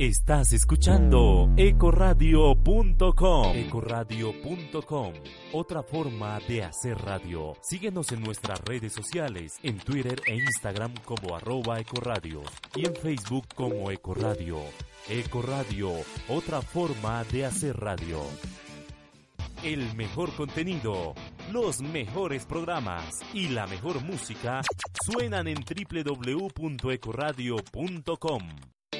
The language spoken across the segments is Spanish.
Estás escuchando ecoradio.com. Ecoradio.com. Otra forma de hacer radio. Síguenos en nuestras redes sociales, en Twitter e Instagram como arroba ecoradio y en Facebook como ecoradio. Ecoradio, otra forma de hacer radio. El mejor contenido, los mejores programas y la mejor música suenan en www.ecoradio.com.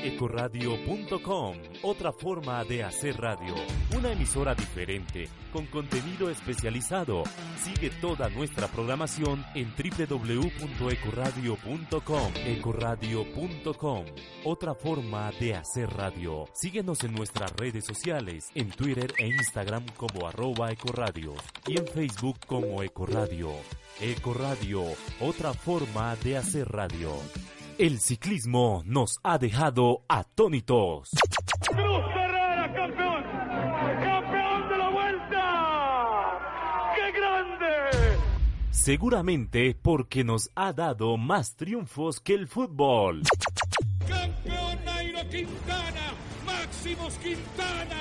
Ecoradio.com, otra forma de hacer radio, una emisora diferente, con contenido especializado. Sigue toda nuestra programación en www.ecoradio.com. Ecoradio.com, otra forma de hacer radio. Síguenos en nuestras redes sociales, en Twitter e Instagram como arroba Ecoradio y en Facebook como Ecoradio. Ecoradio, otra forma de hacer radio. El ciclismo nos ha dejado atónitos. Cruz Herrera, campeón. Campeón de la vuelta. ¡Qué grande! Seguramente porque nos ha dado más triunfos que el fútbol. Campeón Nairo Quintana. Máximos Quintana.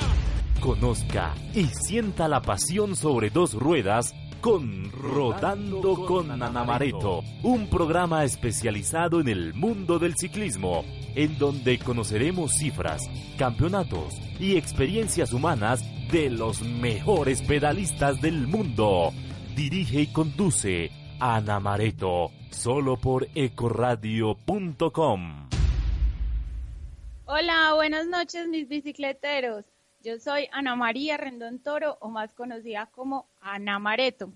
Conozca y sienta la pasión sobre dos ruedas con Rodando con Anamareto, un programa especializado en el mundo del ciclismo, en donde conoceremos cifras, campeonatos y experiencias humanas de los mejores pedalistas del mundo. Dirige y conduce Ana Mareto, solo por ecoradio.com. Hola, buenas noches mis bicicleteros. Yo soy Ana María Rendón Toro, o más conocida como Ana Mareto,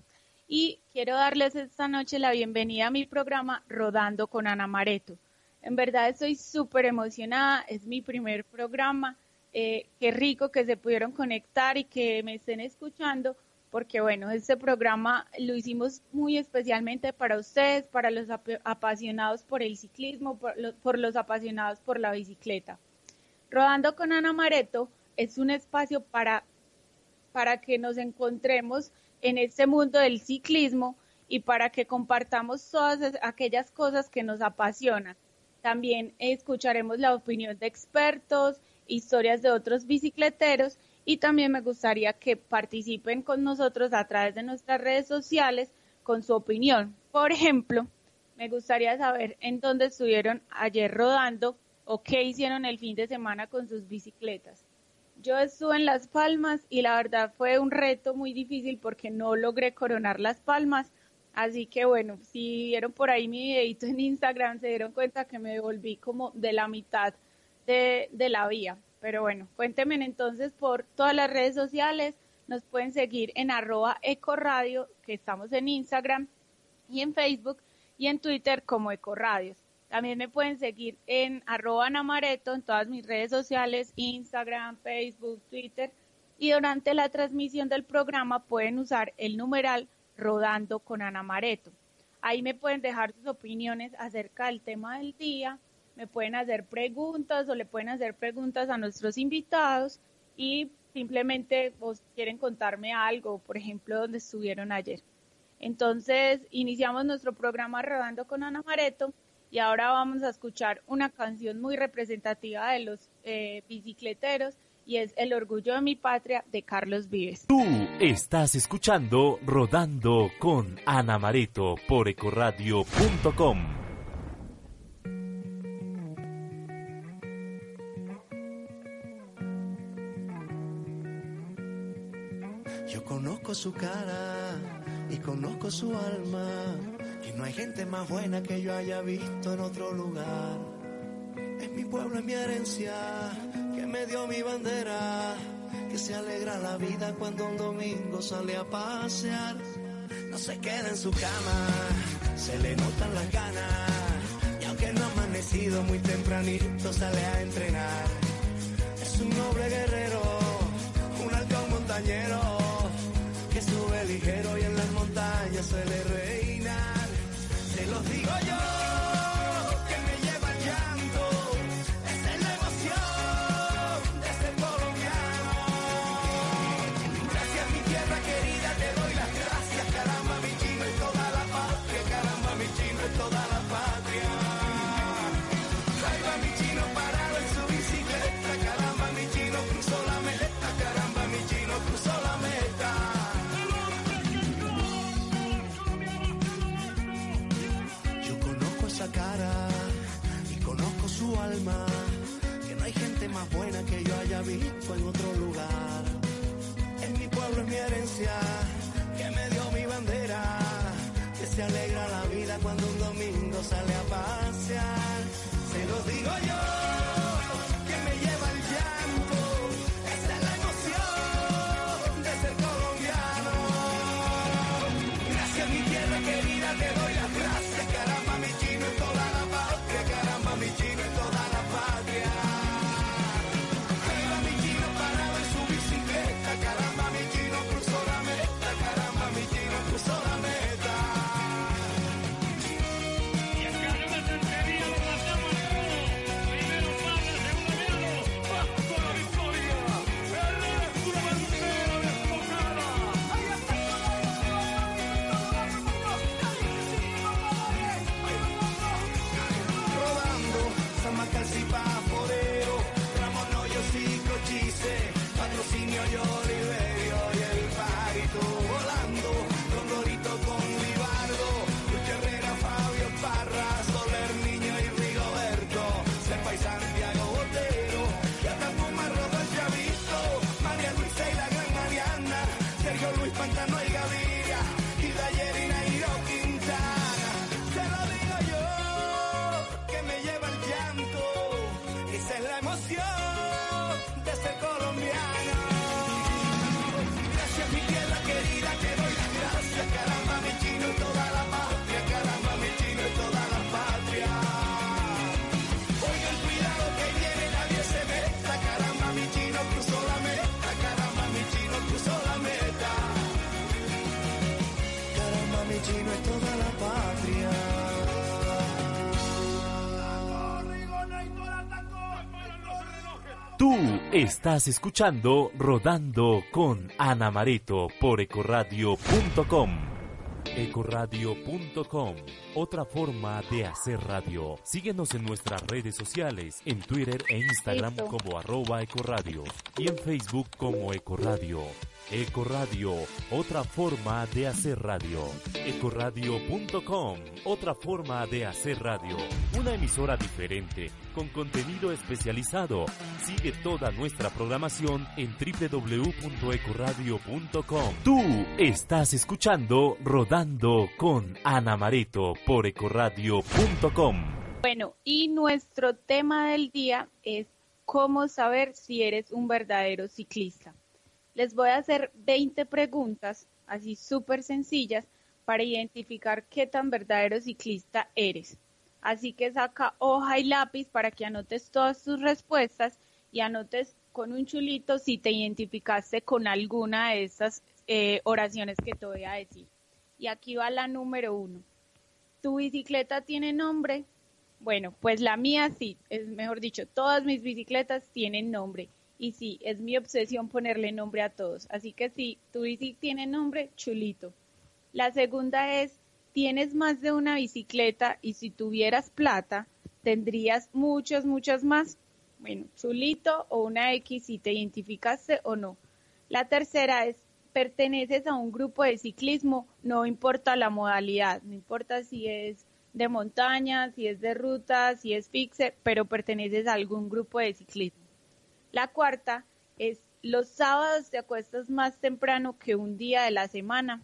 y quiero darles esta noche la bienvenida a mi programa Rodando con Ana Mareto. En verdad estoy súper emocionada, es mi primer programa, eh, qué rico que se pudieron conectar y que me estén escuchando, porque bueno, este programa lo hicimos muy especialmente para ustedes, para los apasionados por el ciclismo, por los apasionados por la bicicleta. Rodando con Ana Mareto es un espacio para, para que nos encontremos en este mundo del ciclismo y para que compartamos todas aquellas cosas que nos apasionan. También escucharemos la opinión de expertos, historias de otros bicicleteros y también me gustaría que participen con nosotros a través de nuestras redes sociales con su opinión. Por ejemplo, me gustaría saber en dónde estuvieron ayer rodando o qué hicieron el fin de semana con sus bicicletas. Yo estuve en Las Palmas y la verdad fue un reto muy difícil porque no logré coronar Las Palmas. Así que bueno, si vieron por ahí mi videito en Instagram, se dieron cuenta que me devolví como de la mitad de, de la vía. Pero bueno, cuéntenme entonces por todas las redes sociales. Nos pueden seguir en arroba ecoradio, que estamos en Instagram y en Facebook y en Twitter como ecoradios. También me pueden seguir en arroba Anamareto en todas mis redes sociales, Instagram, Facebook, Twitter. Y durante la transmisión del programa pueden usar el numeral Rodando con Anamareto. Ahí me pueden dejar sus opiniones acerca del tema del día, me pueden hacer preguntas o le pueden hacer preguntas a nuestros invitados y simplemente vos quieren contarme algo, por ejemplo, donde estuvieron ayer. Entonces, iniciamos nuestro programa Rodando con Ana Mareto y ahora vamos a escuchar una canción muy representativa de los eh, bicicleteros y es El orgullo de mi patria de Carlos Vives. Tú estás escuchando Rodando con Ana Mareto por ecoradio.com. Yo conozco su cara y conozco su alma y no hay gente más buena que yo haya visto en otro lugar. Es mi pueblo, es mi herencia, que me dio mi bandera, que se alegra la vida cuando un domingo sale a pasear. No se queda en su cama, se le notan las ganas, y aunque no ha amanecido muy tempranito, sale a entrenar. Es un noble guerrero, un halcón montañero, que sube ligero y en las montañas suele reinar. Los digo yo, es mi que me dio mi bandera, que se alegra la vida cuando un domingo sale a pasear. Se lo digo yo, que me lleva estás escuchando Rodando con Ana Mareto por ecoradio.com. Ecoradio.com, otra forma de hacer radio. Síguenos en nuestras redes sociales, en Twitter e Instagram Listo. como arroba ecoradio y en Facebook como Ecoradio. Ecoradio, otra forma de hacer radio. Ecoradio.com, otra forma de hacer radio. Una emisora diferente, con contenido especializado. Sigue toda nuestra programación en www.ecoradio.com. Tú estás escuchando Rodando con Ana Mareto por ecoradio.com. Bueno, y nuestro tema del día es cómo saber si eres un verdadero ciclista. Les voy a hacer 20 preguntas, así súper sencillas, para identificar qué tan verdadero ciclista eres. Así que saca hoja y lápiz para que anotes todas tus respuestas y anotes con un chulito si te identificaste con alguna de estas eh, oraciones que te voy a decir. Y aquí va la número uno. ¿Tu bicicleta tiene nombre? Bueno, pues la mía sí, es mejor dicho, todas mis bicicletas tienen nombre. Y sí, es mi obsesión ponerle nombre a todos. Así que sí, tu bici tiene nombre, chulito. La segunda es, tienes más de una bicicleta y si tuvieras plata, tendrías muchas, muchas más. Bueno, chulito o una X si te identificaste o no. La tercera es, perteneces a un grupo de ciclismo, no importa la modalidad, no importa si es de montaña, si es de ruta, si es fixe, pero perteneces a algún grupo de ciclismo. La cuarta es los sábados te acuestas más temprano que un día de la semana.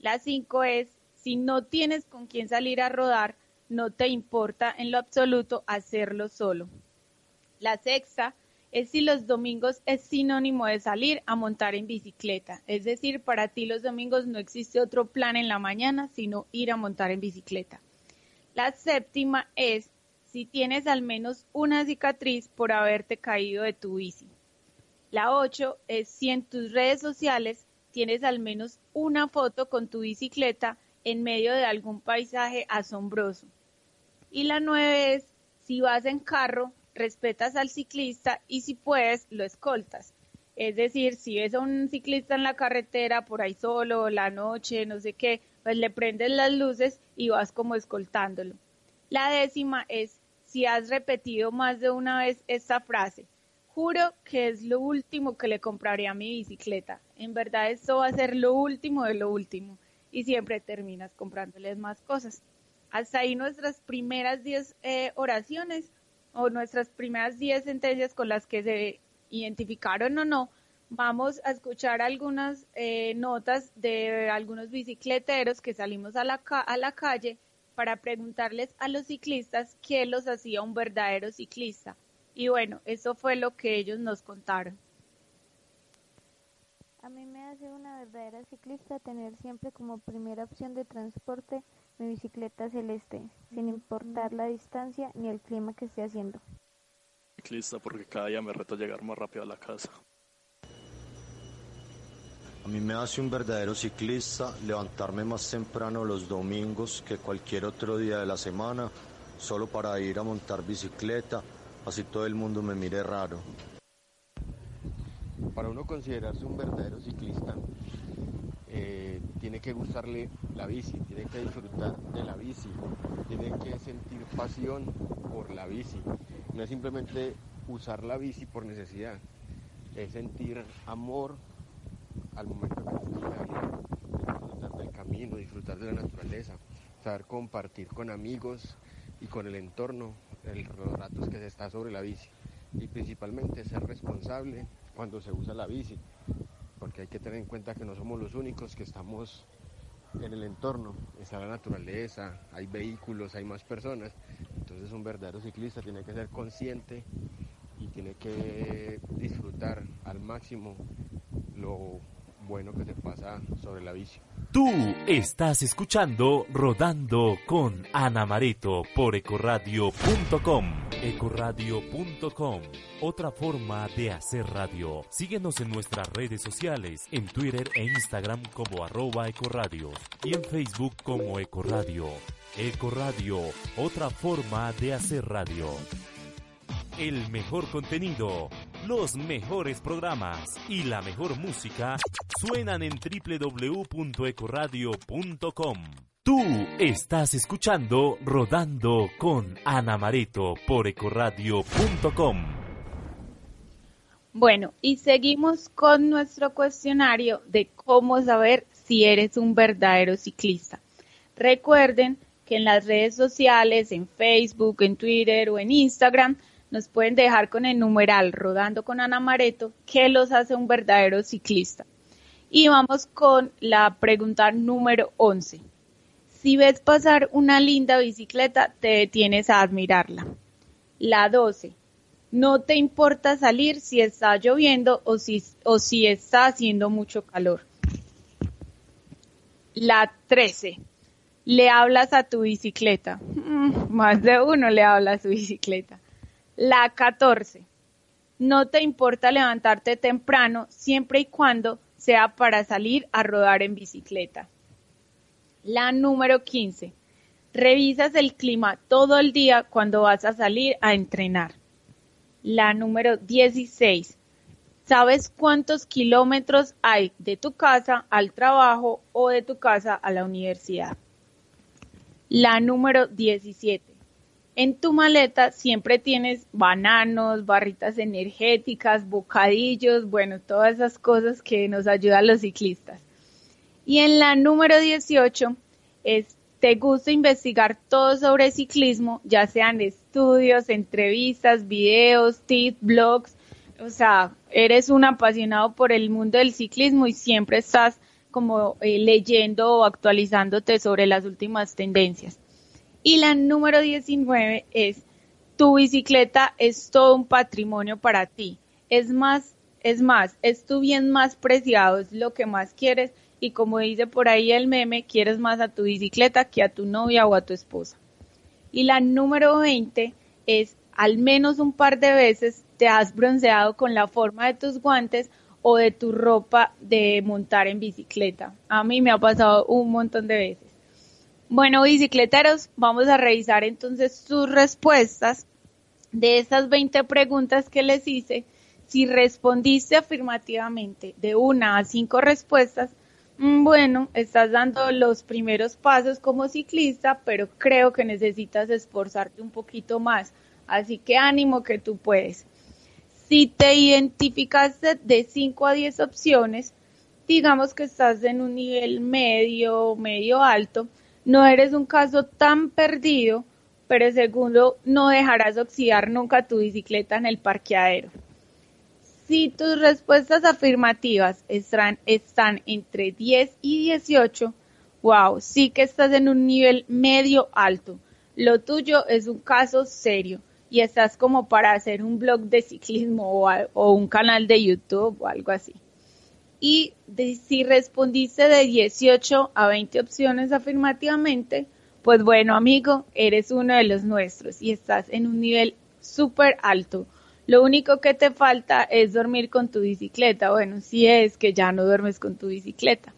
La cinco es si no tienes con quién salir a rodar, no te importa en lo absoluto hacerlo solo. La sexta es si los domingos es sinónimo de salir a montar en bicicleta. Es decir, para ti los domingos no existe otro plan en la mañana sino ir a montar en bicicleta. La séptima es si tienes al menos una cicatriz por haberte caído de tu bici. La ocho es si en tus redes sociales tienes al menos una foto con tu bicicleta en medio de algún paisaje asombroso. Y la nueve es si vas en carro, respetas al ciclista y si puedes, lo escoltas. Es decir, si ves a un ciclista en la carretera por ahí solo, la noche, no sé qué, pues le prendes las luces y vas como escoltándolo. La décima es si has repetido más de una vez esta frase. Juro que es lo último que le compraré a mi bicicleta. En verdad esto va a ser lo último de lo último. Y siempre terminas comprándoles más cosas. Hasta ahí nuestras primeras 10 eh, oraciones o nuestras primeras 10 sentencias con las que se identificaron o no, vamos a escuchar algunas eh, notas de algunos bicicleteros que salimos a la calle para preguntarles a los ciclistas qué los hacía un verdadero ciclista. Y bueno, eso fue lo que ellos nos contaron. A mí me hace una verdadera ciclista tener siempre como primera opción de transporte mi bicicleta celeste, sin importar la distancia ni el clima que esté haciendo. Ciclista porque cada día me reto a llegar más rápido a la casa. A mí me hace un verdadero ciclista levantarme más temprano los domingos que cualquier otro día de la semana, solo para ir a montar bicicleta, así todo el mundo me mire raro. Para uno considerarse un verdadero ciclista, eh, tiene que gustarle la bici, tiene que disfrutar de la bici, tiene que sentir pasión por la bici. No es simplemente usar la bici por necesidad, es sentir amor al momento que disfrutar del camino, disfrutar de la naturaleza, saber compartir con amigos y con el entorno los ratos que se está sobre la bici. Y principalmente ser responsable cuando se usa la bici, porque hay que tener en cuenta que no somos los únicos que estamos en el entorno, está la naturaleza, hay vehículos, hay más personas, entonces un verdadero ciclista tiene que ser consciente y tiene que disfrutar al máximo lo bueno que te pasa sobre la bici. Tú estás escuchando Rodando con Ana Mareto por ecoradio.com. Ecoradio.com, otra forma de hacer radio. Síguenos en nuestras redes sociales, en Twitter e Instagram como arroba ecoradio y en Facebook como Ecoradio. Ecoradio, otra forma de hacer radio. El mejor contenido, los mejores programas y la mejor música suenan en www.ecoradio.com. Tú estás escuchando Rodando con Ana Mareto por ecoradio.com. Bueno, y seguimos con nuestro cuestionario de cómo saber si eres un verdadero ciclista. Recuerden que en las redes sociales, en Facebook, en Twitter o en Instagram, nos pueden dejar con el numeral Rodando con Ana Mareto, qué los hace un verdadero ciclista. Y vamos con la pregunta número 11. Si ves pasar una linda bicicleta, te detienes a admirarla. La 12. No te importa salir si está lloviendo o si, o si está haciendo mucho calor. La 13. Le hablas a tu bicicleta. Mm, más de uno le habla a su bicicleta. La 14. No te importa levantarte temprano siempre y cuando sea para salir a rodar en bicicleta. La número 15. Revisas el clima todo el día cuando vas a salir a entrenar. La número 16. ¿Sabes cuántos kilómetros hay de tu casa al trabajo o de tu casa a la universidad? La número 17 en tu maleta siempre tienes bananos, barritas energéticas, bocadillos, bueno, todas esas cosas que nos ayudan los ciclistas. Y en la número 18 es, te gusta investigar todo sobre ciclismo, ya sean estudios, entrevistas, videos, tips, blogs, o sea, eres un apasionado por el mundo del ciclismo y siempre estás como eh, leyendo o actualizándote sobre las últimas tendencias. Y la número 19 es, tu bicicleta es todo un patrimonio para ti. Es más, es más, es tu bien más preciado, es lo que más quieres y como dice por ahí el meme, quieres más a tu bicicleta que a tu novia o a tu esposa. Y la número 20 es, al menos un par de veces te has bronceado con la forma de tus guantes o de tu ropa de montar en bicicleta. A mí me ha pasado un montón de veces. Bueno, bicicleteros, vamos a revisar entonces sus respuestas de estas 20 preguntas que les hice. Si respondiste afirmativamente de una a cinco respuestas, mm, bueno, estás dando los primeros pasos como ciclista, pero creo que necesitas esforzarte un poquito más. Así que ánimo que tú puedes. Si te identificaste de 5 a 10 opciones, digamos que estás en un nivel medio, medio alto, no eres un caso tan perdido, pero segundo, no dejarás oxidar nunca tu bicicleta en el parqueadero. Si tus respuestas afirmativas están, están entre 10 y 18, wow, sí que estás en un nivel medio alto. Lo tuyo es un caso serio y estás como para hacer un blog de ciclismo o, o un canal de YouTube o algo así. Y si respondiste de 18 a 20 opciones afirmativamente, pues bueno, amigo, eres uno de los nuestros y estás en un nivel súper alto. Lo único que te falta es dormir con tu bicicleta. Bueno, si es que ya no duermes con tu bicicleta.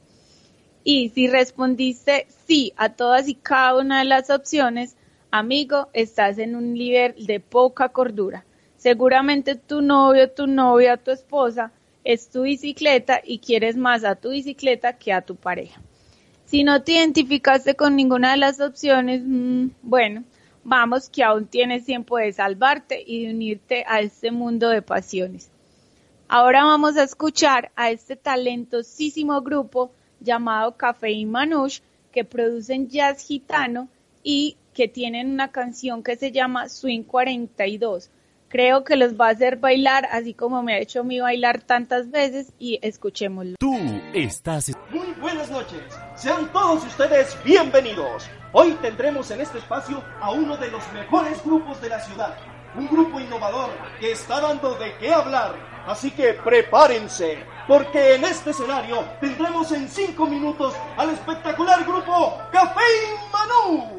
Y si respondiste sí a todas y cada una de las opciones, amigo, estás en un nivel de poca cordura. Seguramente tu novio, tu novia, tu esposa es tu bicicleta y quieres más a tu bicicleta que a tu pareja. Si no te identificaste con ninguna de las opciones, mm, bueno, vamos que aún tienes tiempo de salvarte y de unirte a este mundo de pasiones. Ahora vamos a escuchar a este talentosísimo grupo llamado Café y Manouche que producen jazz gitano y que tienen una canción que se llama Swing 42. Creo que los va a hacer bailar así como me ha hecho a mí bailar tantas veces y escuchémoslo. Tú estás Muy buenas noches. Sean todos ustedes bienvenidos. Hoy tendremos en este espacio a uno de los mejores grupos de la ciudad. Un grupo innovador que está dando de qué hablar. Así que prepárense, porque en este escenario tendremos en cinco minutos al espectacular grupo Café Manú.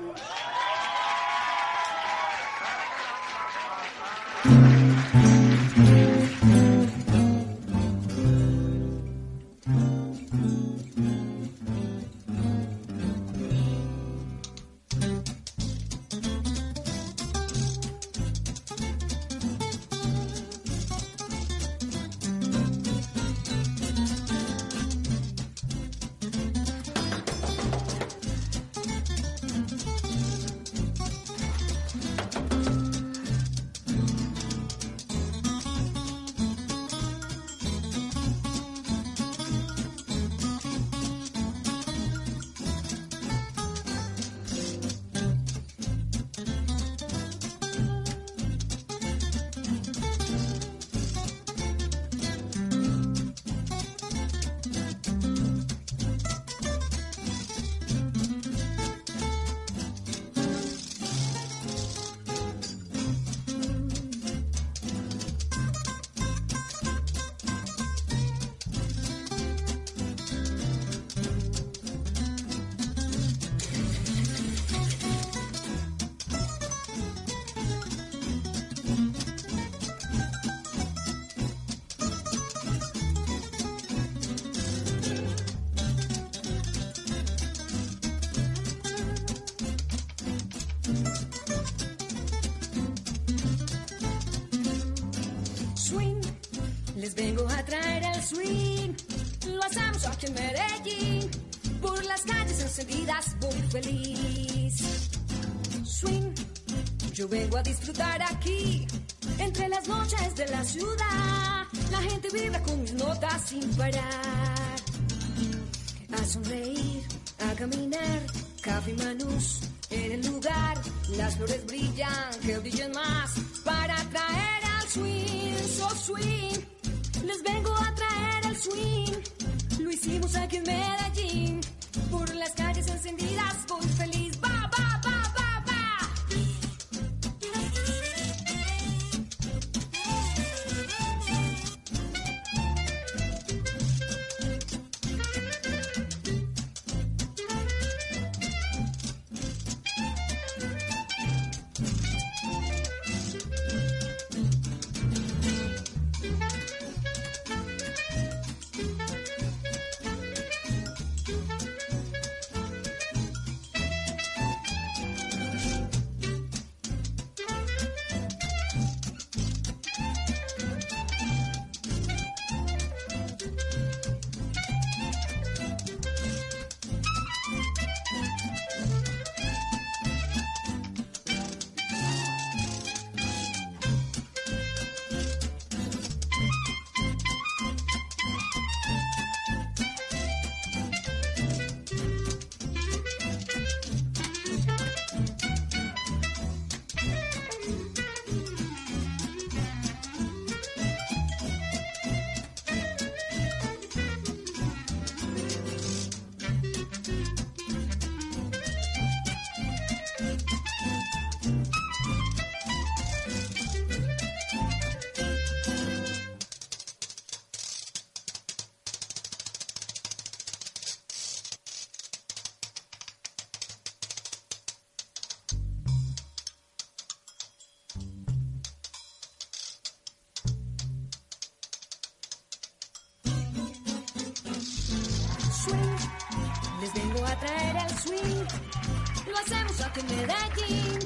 Medellín.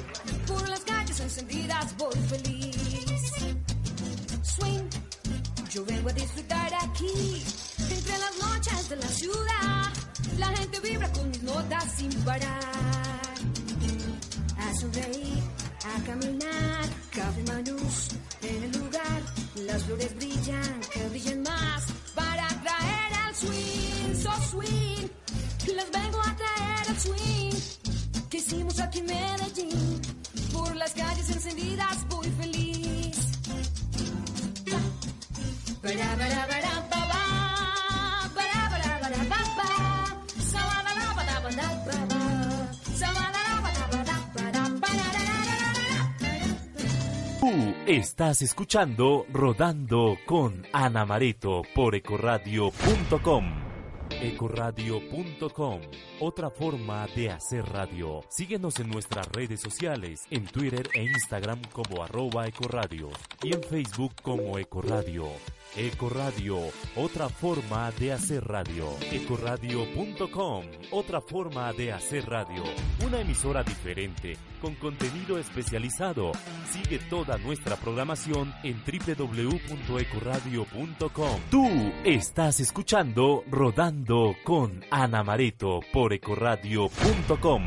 Por las calles encendidas voy feliz. Swing, yo vengo a disfrutar aquí. Entre las noches de la ciudad, la gente vibra con mis notas sin parar. A sonreír, a caminar, estás escuchando Rodando con Ana Mareto por ecoradio.com. Ecoradio.com, otra forma de hacer radio. Síguenos en nuestras redes sociales, en Twitter e Instagram como arroba ecoradio y en Facebook como Ecoradio. Ecoradio, otra forma de hacer radio. Ecoradio.com, otra forma de hacer radio. Una emisora diferente, con contenido especializado. Sigue toda nuestra programación en www.ecoradio.com. Tú estás escuchando Rodando con Ana Mareto por ecoradio.com.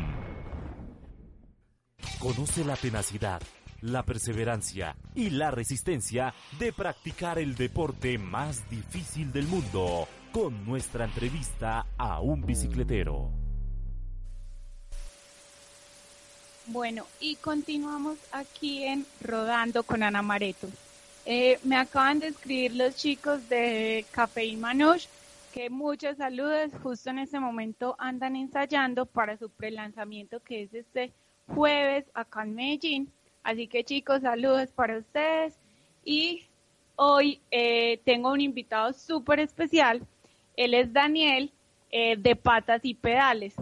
Conoce la tenacidad, la perseverancia y la resistencia de practicar el deporte más difícil del mundo con nuestra entrevista a un bicicletero. Bueno, y continuamos aquí en Rodando con Ana Mareto. Eh, me acaban de escribir los chicos de Café y que muchos saludos. Justo en este momento andan ensayando para su prelanzamiento que es este jueves acá en Medellín. Así que chicos, saludos para ustedes. Y hoy eh, tengo un invitado súper especial. Él es Daniel eh, de Patas y Pedales.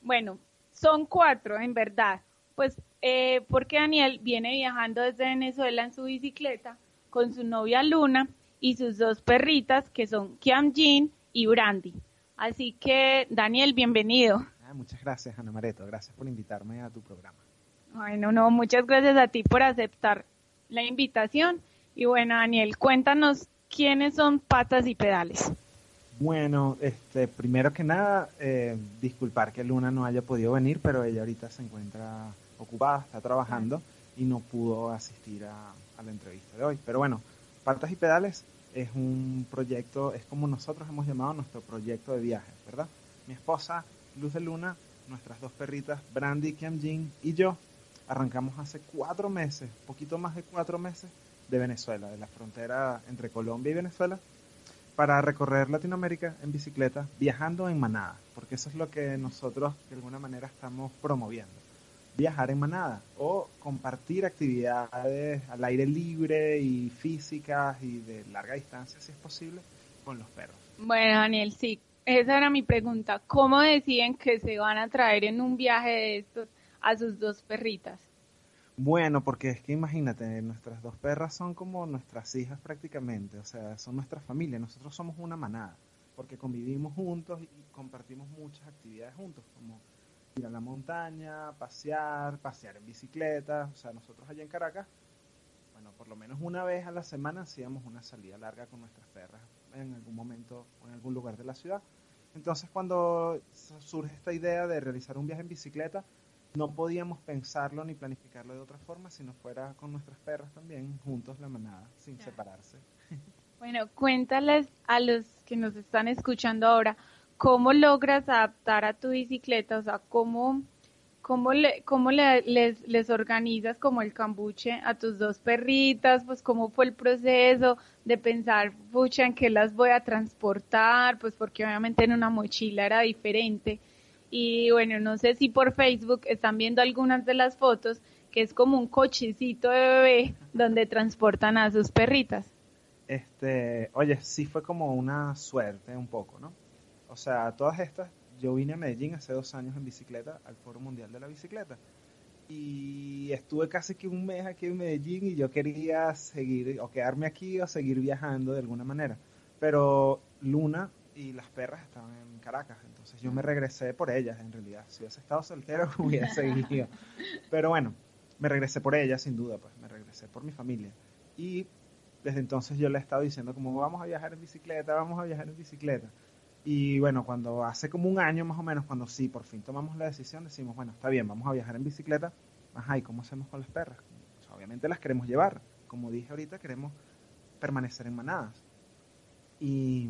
Bueno, son cuatro en verdad. Pues eh, porque Daniel viene viajando desde Venezuela en su bicicleta con su novia Luna y sus dos perritas que son Kiam Jean y Brandy. Así que Daniel, bienvenido. Ah, muchas gracias Ana Mareto, gracias por invitarme a tu programa. Bueno, no, muchas gracias a ti por aceptar la invitación. Y bueno, Daniel, cuéntanos quiénes son Patas y Pedales. Bueno, este, primero que nada, eh, disculpar que Luna no haya podido venir, pero ella ahorita se encuentra ocupada, está trabajando y no pudo asistir a, a la entrevista de hoy. Pero bueno, Patas y Pedales es un proyecto, es como nosotros hemos llamado nuestro proyecto de viaje, ¿verdad? Mi esposa, Luz de Luna, nuestras dos perritas, Brandy, Kiam Jin y yo, arrancamos hace cuatro meses, poquito más de cuatro meses, de Venezuela, de la frontera entre Colombia y Venezuela, para recorrer Latinoamérica en bicicleta, viajando en manada, porque eso es lo que nosotros de alguna manera estamos promoviendo. Viajar en manada o compartir actividades al aire libre y físicas y de larga distancia, si es posible, con los perros. Bueno, Daniel, sí, esa era mi pregunta. ¿Cómo deciden que se van a traer en un viaje de estos a sus dos perritas? Bueno, porque es que imagínate, nuestras dos perras son como nuestras hijas prácticamente, o sea, son nuestra familia, nosotros somos una manada, porque convivimos juntos y compartimos muchas actividades juntos, como ir a la montaña, pasear, pasear en bicicleta, o sea, nosotros allá en Caracas, bueno, por lo menos una vez a la semana hacíamos una salida larga con nuestras perras en algún momento o en algún lugar de la ciudad. Entonces, cuando surge esta idea de realizar un viaje en bicicleta, no podíamos pensarlo ni planificarlo de otra forma si no fuera con nuestras perras también, juntos la manada, sin separarse. Bueno, cuéntales a los que nos están escuchando ahora, ¿cómo logras adaptar a tu bicicleta? O sea, ¿cómo, cómo, le, cómo le, les, organizas como el cambuche a tus dos perritas? Pues cómo fue el proceso de pensar, pucha, en qué las voy a transportar, pues porque obviamente en una mochila era diferente. Y bueno, no sé si por Facebook están viendo algunas de las fotos, que es como un cochecito de bebé donde transportan a sus perritas. Este, oye, sí fue como una suerte un poco, ¿no? O sea, todas estas, yo vine a Medellín hace dos años en bicicleta al Foro Mundial de la Bicicleta. Y estuve casi que un mes aquí en Medellín y yo quería seguir o quedarme aquí o seguir viajando de alguna manera. Pero Luna y las perras estaban en Caracas. Entonces yo me regresé por ellas, en realidad. Si hubiese estado soltero, hubiera seguido. Pero bueno, me regresé por ellas, sin duda, pues me regresé por mi familia. Y desde entonces yo le he estado diciendo como vamos a viajar en bicicleta, vamos a viajar en bicicleta. Y bueno, cuando hace como un año más o menos, cuando sí, por fin tomamos la decisión, decimos, bueno, está bien, vamos a viajar en bicicleta. Ajá, ¿y cómo hacemos con las perras? Sea, obviamente las queremos llevar. Como dije ahorita, queremos permanecer en manadas. Y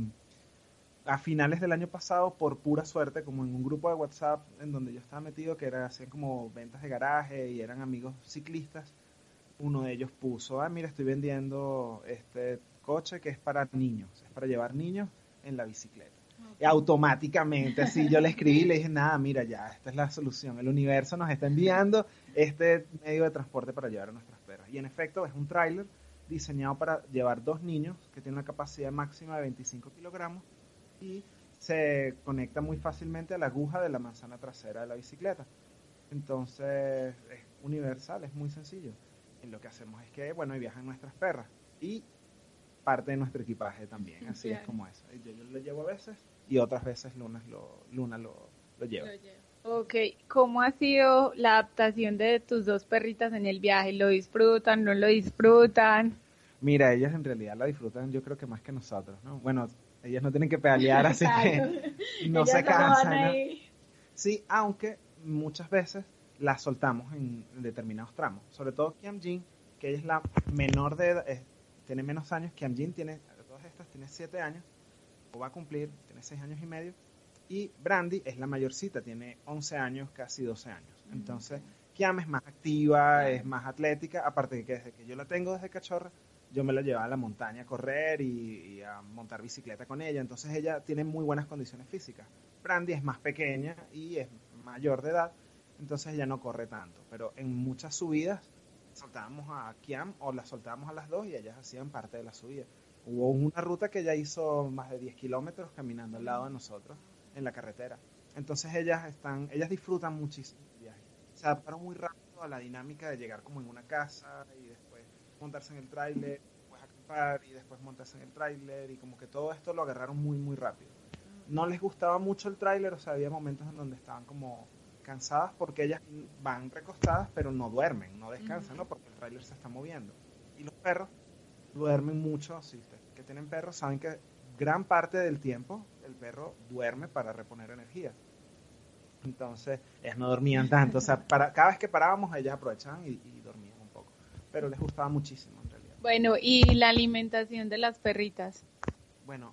a finales del año pasado, por pura suerte, como en un grupo de WhatsApp en donde yo estaba metido, que era hacían como ventas de garaje y eran amigos ciclistas, uno de ellos puso, ah, mira, estoy vendiendo este coche que es para niños, es para llevar niños en la bicicleta. Y automáticamente, así yo le escribí y le dije, nada, mira, ya, esta es la solución. El universo nos está enviando este medio de transporte para llevar a nuestras perras. Y en efecto, es un tráiler diseñado para llevar dos niños que tiene una capacidad máxima de 25 kilogramos y se conecta muy fácilmente a la aguja de la manzana trasera de la bicicleta. Entonces es universal, es muy sencillo. Y lo que hacemos es que, bueno, viajan nuestras perras y parte de nuestro equipaje también, así es como eso. Yo, yo lo llevo a veces y otras veces Luna lo, Luna lo, lo lleva. Ok, ¿cómo ha sido la adaptación de tus dos perritas en el viaje? ¿Lo disfrutan, no lo disfrutan? Mira, ellas en realidad la disfrutan yo creo que más que nosotros, ¿no? Bueno, ellas no tienen que pedalear, así que no Ellas se cansan. ¿no? Sí, aunque muchas veces las soltamos en determinados tramos. Sobre todo Kiam Jin, que ella es la menor de edad, eh, tiene menos años. Kiam Jin tiene, todas estas, tiene 7 años, va a cumplir, tiene 6 años y medio. Y Brandy es la mayorcita, tiene 11 años, casi 12 años. Entonces, Kiam es más activa, es más atlética, aparte de que desde que yo la tengo desde cachorra, yo me la llevaba a la montaña a correr y, y a montar bicicleta con ella. Entonces ella tiene muy buenas condiciones físicas. Brandy es más pequeña y es mayor de edad, entonces ella no corre tanto. Pero en muchas subidas soltábamos a Kiam o las soltábamos a las dos y ellas hacían parte de la subida. Hubo una ruta que ella hizo más de 10 kilómetros caminando al lado de nosotros en la carretera. Entonces ellas están, ellas disfrutan muchísimo el viaje. Se adaptaron muy rápido a la dinámica de llegar como en una casa y después montarse en el tráiler, después acampar y después montarse en el tráiler y como que todo esto lo agarraron muy muy rápido. No les gustaba mucho el tráiler, o sea, había momentos en donde estaban como cansadas porque ellas van recostadas pero no duermen, no descansan, ¿no? Porque el tráiler se está moviendo. Y los perros duermen mucho, si ustedes que tienen perros saben que gran parte del tiempo el perro duerme para reponer energía. Entonces, ellas no dormían tanto, o sea, para, cada vez que parábamos ellas aprovechaban y, y dormían un poco. Pero les gustaba muchísimo en realidad. Bueno, ¿y la alimentación de las perritas? Bueno,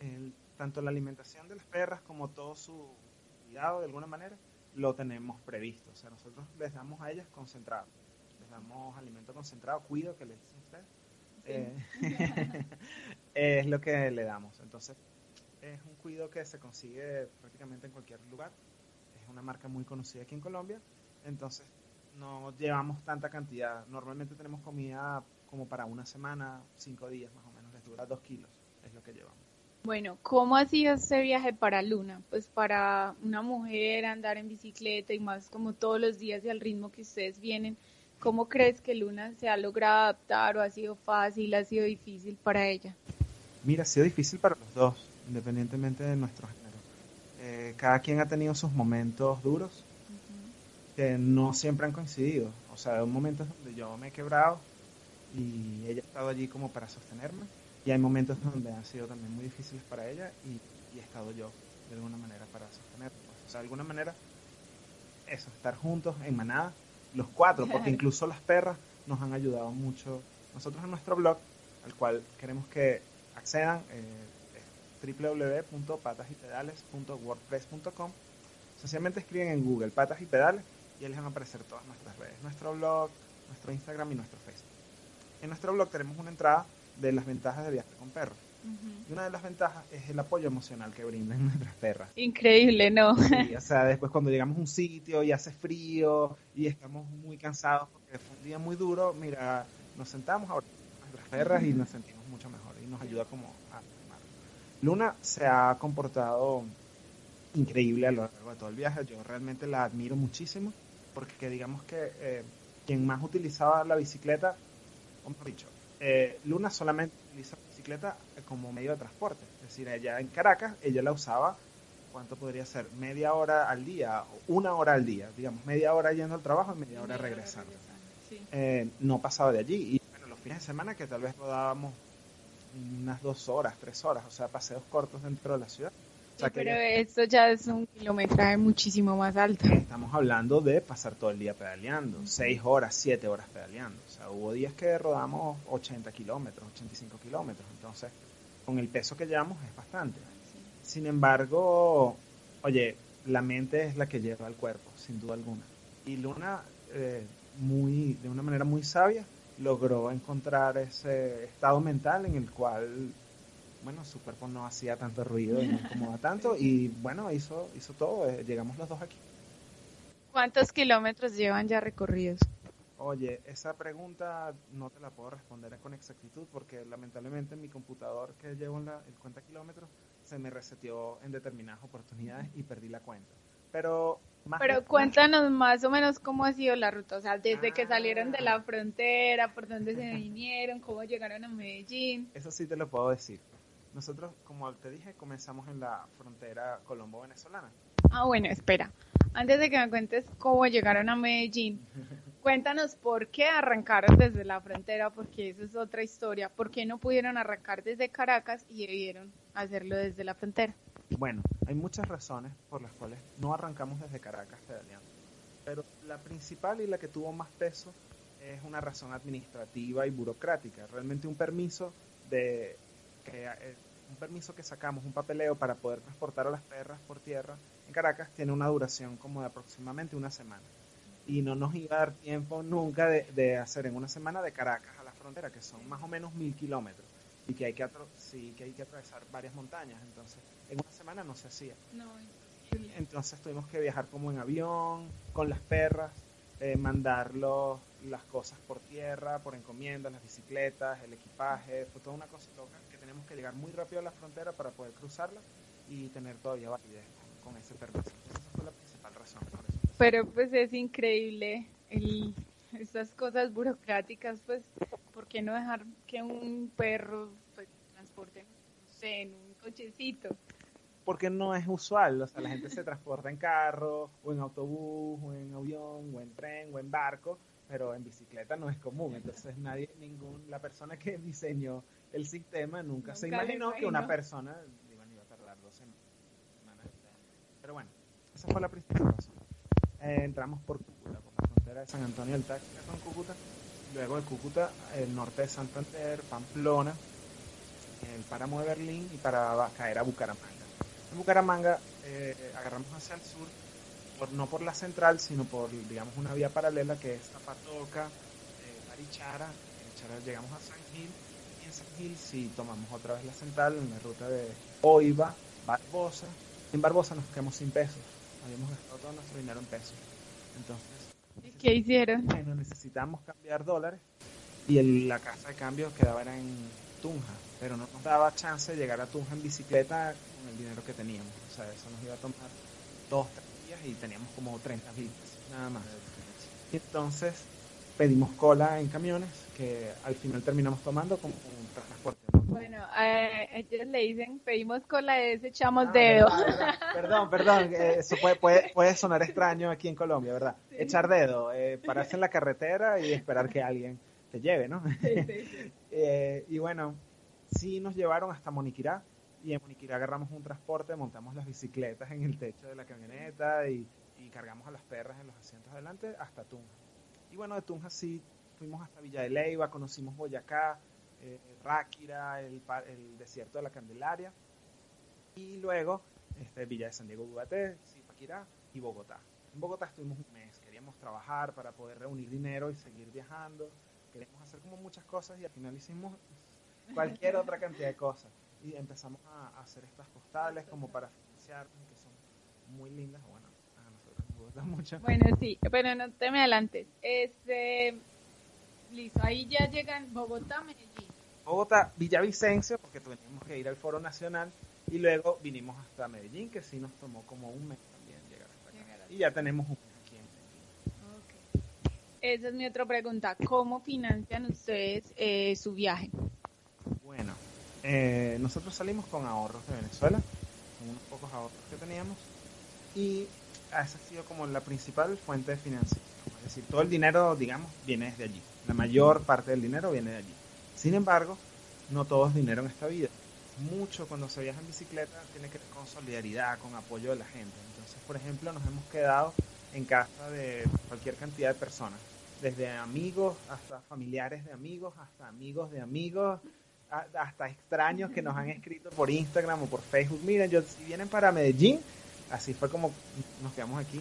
el- tanto la alimentación de las perras como todo su cuidado de alguna manera lo tenemos previsto. O sea, nosotros les damos a ellas concentrado. Les damos alimento concentrado, cuido que les dicen ustedes. Eh, es lo que le damos. Entonces, es un cuido que se consigue prácticamente en cualquier lugar. Es una marca muy conocida aquí en Colombia. Entonces, no llevamos tanta cantidad. Normalmente tenemos comida como para una semana, cinco días más o menos. Les dura dos kilos. Es lo que llevamos. Bueno, ¿cómo ha sido este viaje para Luna? Pues para una mujer andar en bicicleta y más como todos los días y al ritmo que ustedes vienen, ¿cómo crees que Luna se ha logrado adaptar o ha sido fácil, ha sido difícil para ella? Mira, ha sido difícil para los dos, independientemente de nuestro género. Eh, cada quien ha tenido sus momentos duros que no siempre han coincidido. O sea, hay momentos donde yo me he quebrado y ella ha estado allí como para sostenerme. Y hay momentos donde han sido también muy difíciles para ella y, y he estado yo de alguna manera para sostenerla. O sea, de alguna manera, eso, estar juntos en manada, los cuatro, porque incluso las perras nos han ayudado mucho. Nosotros en nuestro blog, al cual queremos que accedan, eh, es www.patasypedales.wordpress.com. Sencillamente escriben en Google patas y pedales y ahí les van a aparecer todas nuestras redes, nuestro blog, nuestro Instagram y nuestro Facebook. En nuestro blog tenemos una entrada de las ventajas de viajar con perros. Y una de las ventajas es el apoyo emocional que brindan nuestras perras. Increíble, ¿no? Sí, o sea, después cuando llegamos a un sitio y hace frío y estamos muy cansados porque fue un día muy duro, mira, nos sentamos ahora nuestras perras y nos sentimos mucho mejor y nos ayuda como a animar. Luna se ha comportado increíble a lo largo de todo el viaje. Yo realmente la admiro muchísimo porque digamos que eh, quien más utilizaba la bicicleta, o mejor dicho, eh, Luna solamente utiliza bicicleta como medio de transporte. Es decir, ella en Caracas, ella la usaba, ¿cuánto podría ser? Media hora al día, o una hora al día, digamos, media hora yendo al trabajo y media hora regresando. Eh, no pasaba de allí. Y bueno, los fines de semana que tal vez rodábamos unas dos horas, tres horas, o sea, paseos cortos dentro de la ciudad. O sea, pero esto ya es un kilometraje muchísimo más alto. Estamos hablando de pasar todo el día pedaleando, seis horas, siete horas pedaleando. O sea, hubo días que rodamos 80 kilómetros, 85 kilómetros. Entonces, con el peso que llevamos es bastante. Sin embargo, oye, la mente es la que lleva al cuerpo, sin duda alguna. Y Luna, eh, muy, de una manera muy sabia, logró encontrar ese estado mental en el cual, bueno, su cuerpo no hacía tanto ruido y no incomodaba tanto. Y bueno, hizo, hizo todo. eh, llegamos los dos aquí. ¿Cuántos kilómetros llevan ya recorridos? Oye, esa pregunta no te la puedo responder con exactitud porque lamentablemente mi computador que llevo en la, el cuenta kilómetros se me reseteó en determinadas oportunidades y perdí la cuenta. Pero más Pero cuéntanos más o menos cómo ha sido la ruta, o sea, desde que salieron de Ah. la frontera, por dónde se vinieron, cómo llegaron a Medellín. Eso sí te lo puedo decir. Nosotros, como te dije, comenzamos en la frontera colombo-venezolana. Ah, bueno, espera. Antes de que me cuentes cómo llegaron a Medellín, cuéntanos por qué arrancaron desde la frontera, porque eso es otra historia. ¿Por qué no pudieron arrancar desde Caracas y debieron hacerlo desde la frontera? Bueno, hay muchas razones por las cuales no arrancamos desde Caracas pedaleando. Pero la principal y la que tuvo más peso es una razón administrativa y burocrática. Realmente un permiso de que eh, un permiso que sacamos, un papeleo para poder transportar a las perras por tierra en Caracas tiene una duración como de aproximadamente una semana. Y no nos iba a dar tiempo nunca de, de hacer en una semana de Caracas a la frontera, que son más o menos mil kilómetros y que hay que, atro- sí, que hay que atravesar varias montañas. Entonces, en una semana no se hacía. No, Entonces tuvimos que viajar como en avión, con las perras, eh, mandar los- las cosas por tierra, por encomienda, las bicicletas, el equipaje, fue toda una cosa loca tenemos que llegar muy rápido a la frontera para poder cruzarla y tener todavía validez con, ese permiso. Esa fue la principal razón. por eso. Pero pues es increíble el, estas cosas burocráticas, pues, ¿por qué no dejar que un perro pues, transporte, no sé, en un cochecito? Porque no es usual, o sea, la gente se transporta en carro, o en autobús, o en avión, o en tren, o en barco, pero en bicicleta no es común. Entonces nadie, ningún, la persona que diseñó el sistema nunca, se Nunca le imaginó que una persona iba, iba a tardar dos semanas. Pero bueno, esa fue la principal razón. Eh, entramos por Cúcuta, por la frontera de San Antonio del Táchira con Cúcuta. Luego de Cúcuta, el norte de Santander, Pamplona, el páramo de Berlín y para caer a Bucaramanga. En Bucaramanga eh, agarramos hacia el sur, por, no por la central, sino por, digamos, una vía paralela que es Zapatoca, eh, Barichara. En Barichara llegamos a San Gil y en San Gil sí tomamos otra vez la central en la ruta de Oiva, Barbosa. En Barbosa nos quedamos sin pesos, habíamos gastado todo nuestro dinero en pesos. Entonces, ¿Y qué hicieron? bueno, necesitamos cambiar dólares y el- la casa de cambio quedaba era en Tunja, pero no nos daba chance de llegar a Tunja en bicicleta con el dinero que teníamos. O sea, eso nos iba a tomar dos, tres y teníamos como 30 mil pesos, nada más. Y entonces pedimos cola en camiones que al final terminamos tomando como un transporte. Bueno, eh, ellos le dicen, pedimos cola de ese, echamos Ah, dedo. verdad, verdad. Perdón, perdón, eh, eso puede, puede, puede sonar extraño aquí en Colombia, ¿verdad? Echar dedo, eh, pararse en la carretera y esperar que alguien te lleve, ¿no? Eh, y bueno, sí nos llevaron hasta Moniquirá y en Moniquirá agarramos un transporte, montamos las bicicletas en el techo de la camioneta y, cargamos a las perras en los asientos adelante hasta Tunja. Y bueno, de Tunja sí fuimos hasta Villa de Leyva, conocimos Boyacá, eh, Ráquira, el, el desierto de la Candelaria y luego este, Villa de San Diego Ubaté, Zipaquirá y Bogotá. En Bogotá estuvimos un mes, queríamos trabajar para poder reunir dinero y seguir viajando, queríamos hacer como muchas cosas y al final hicimos cualquier otra cantidad de cosas. Y empezamos a, hacer estas postales como para financiarnos, que son muy lindas. Bueno, a nosotros nos gusta mucho. Bueno, sí, pero no te me adelantes. Este, listo, ahí ya llegan Bogotá, Medellín. Bogotá, Villavicencio, porque teníamos que ir al Foro Nacional, y luego vinimos hasta Medellín, que sí nos tomó como un mes también llegar hasta acá. Y ya tenemos un mes aquí en Esa es mi otra pregunta. ¿Cómo financian ustedes eh, su viaje? Bueno, Eh, nosotros salimos con ahorros de Venezuela, con unos pocos ahorros que teníamos, y esa ha sido como la principal fuente de financiación. Es decir, todo el dinero, digamos, viene desde allí. La mayor parte del dinero viene de allí. Sin embargo, no todo es dinero en esta vida. Mucho cuando se viaja en bicicleta tiene que ver con solidaridad, con apoyo de la gente. Entonces, por ejemplo, nos hemos quedado en casa de cualquier cantidad de personas, desde amigos hasta familiares de amigos, hasta amigos de amigos, hasta extraños que nos han escrito por Instagram o por Facebook. Miren, yo, si vienen para Medellín, así fue como nos quedamos aquí.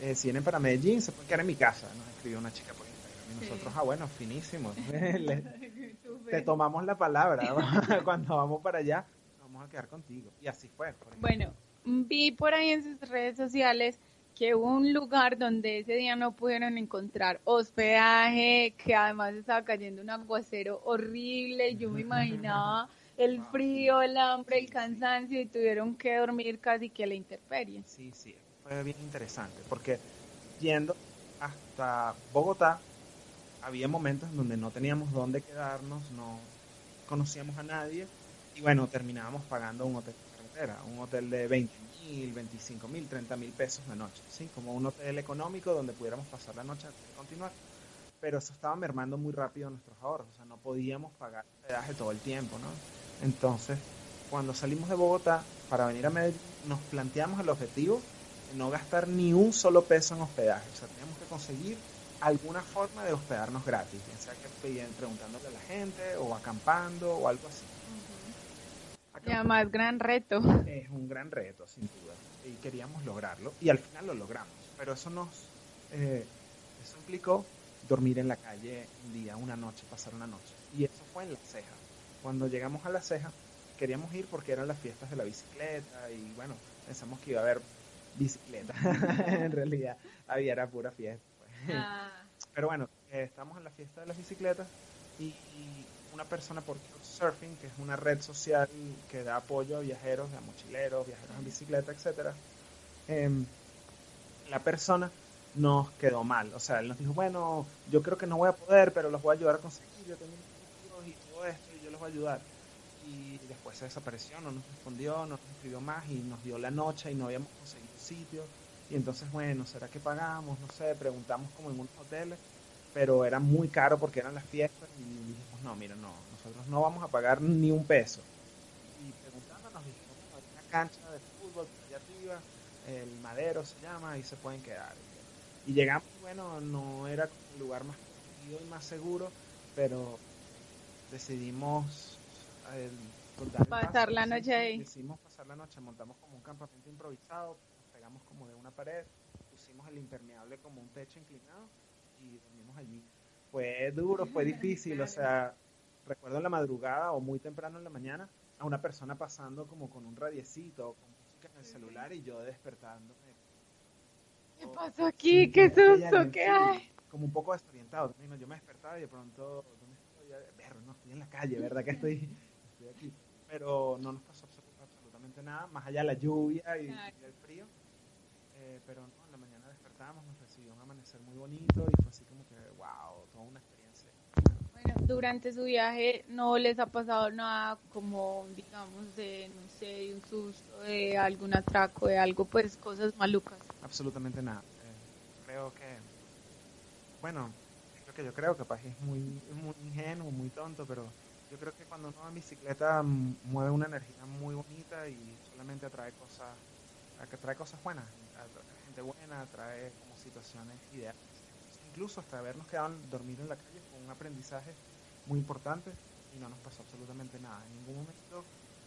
eh, si vienen para Medellín, se pueden quedar en mi casa. Nos escribió una chica por Instagram. Y nosotros, ah, bueno, finísimo. Le- te tomamos la palabra. Cuando vamos para allá, vamos a quedar contigo. Y así fue. por. Bueno, vi por ahí en sus redes sociales que hubo un lugar donde ese día no pudieron encontrar hospedaje, que además estaba cayendo un aguacero horrible, y yo me imaginaba el frío, el hambre, el cansancio y tuvieron que dormir casi que a la intemperie. Sí, sí, fue bien interesante, porque yendo hasta Bogotá, había momentos en donde no teníamos dónde quedarnos, no conocíamos a nadie, y bueno, terminábamos pagando un hotel carretera, un hotel de 20 mil, 25 mil, 30 mil pesos la noche, ¿sí? Como un hotel económico donde pudiéramos pasar la noche de continuar. Pero eso estaba mermando muy rápido nuestros ahorros, o sea, no podíamos pagar hospedaje todo el tiempo, ¿no? Entonces, cuando salimos de Bogotá para venir a Medellín, nos planteamos el objetivo de no gastar ni un solo peso en hospedaje. O sea, teníamos que conseguir alguna forma de hospedarnos gratis, bien sea que preguntándole a la gente o acampando o algo así. Y además, gran reto. Es un gran reto, sin duda. Y queríamos lograrlo. Y al final lo logramos. Pero eso nos... eh, eso implicó dormir en la calle un día, una noche, pasar una noche. Y eso fue en La Ceja. Cuando llegamos a La Ceja, queríamos ir porque eran las fiestas de la bicicleta y bueno, pensamos que iba a haber bicicleta. en realidad, había era pura fiesta. pues. Pero bueno, eh, estamos en la fiesta de las bicicletas y, y una persona por Surfing, que es una red social que da apoyo a viajeros, a mochileros, viajeros en bicicleta, etcétera. em, la persona nos quedó mal. O sea, él nos dijo, bueno, yo creo que no voy a poder, pero los voy a ayudar a conseguir, yo tengo y todo esto, y yo los voy a ayudar. Y después se desapareció, no nos respondió, no nos escribió más y nos dio la noche y no habíamos conseguido sitio. Y entonces, bueno, ¿será que pagamos? No sé, preguntamos como en unos hoteles, pero era muy caro porque eran las fiestas y dijimos, no, mira, no, nosotros no vamos a pagar ni un peso. Y preguntando nos dijimos, hay una cancha de fútbol allá arriba, el Madero se llama, y se pueden quedar. Y llegamos, bueno, no era el lugar más y más seguro, pero decidimos eh, Pasar la noche ahí. Decidimos pasar la noche, montamos como un campamento improvisado, nos pegamos como de una pared, pusimos el impermeable como un techo inclinado y dormimos allí. Fue duro, fue difícil, o sea, recuerdo en la madrugada o muy temprano en la mañana a una persona pasando como con un radiecito con música en el celular y yo despertándome. ¿Qué pasó aquí? ¿Qué susto? ¿Qué hay? Como un poco desorientado. Yo me despertaba y de pronto, ¿dónde estoy? Verga, no, estoy en la calle, ¿verdad que estoy, estoy aquí? Pero no nos pasó absolu- absolutamente nada, más allá de la lluvia y, y el frío. Eh, pero no, nos recibió un amanecer muy bonito y fue así como que, wow, toda una experiencia. Bueno, durante su viaje no les ha pasado nada como, digamos, de, no sé, de un susto, de algún atraco, de algo, pues cosas malucas. Absolutamente nada. Eh, creo que, bueno, es lo que yo creo, capaz es muy, muy ingenuo, muy tonto, pero yo creo que cuando uno va en bicicleta mm, mueve una energía muy bonita y solamente atrae cosas, atrae cosas buenas, gente buena, atrae como situaciones ideales. Incluso hasta habernos quedado en- dormir en la calle fue un aprendizaje muy importante y no nos pasó absolutamente nada. En ningún momento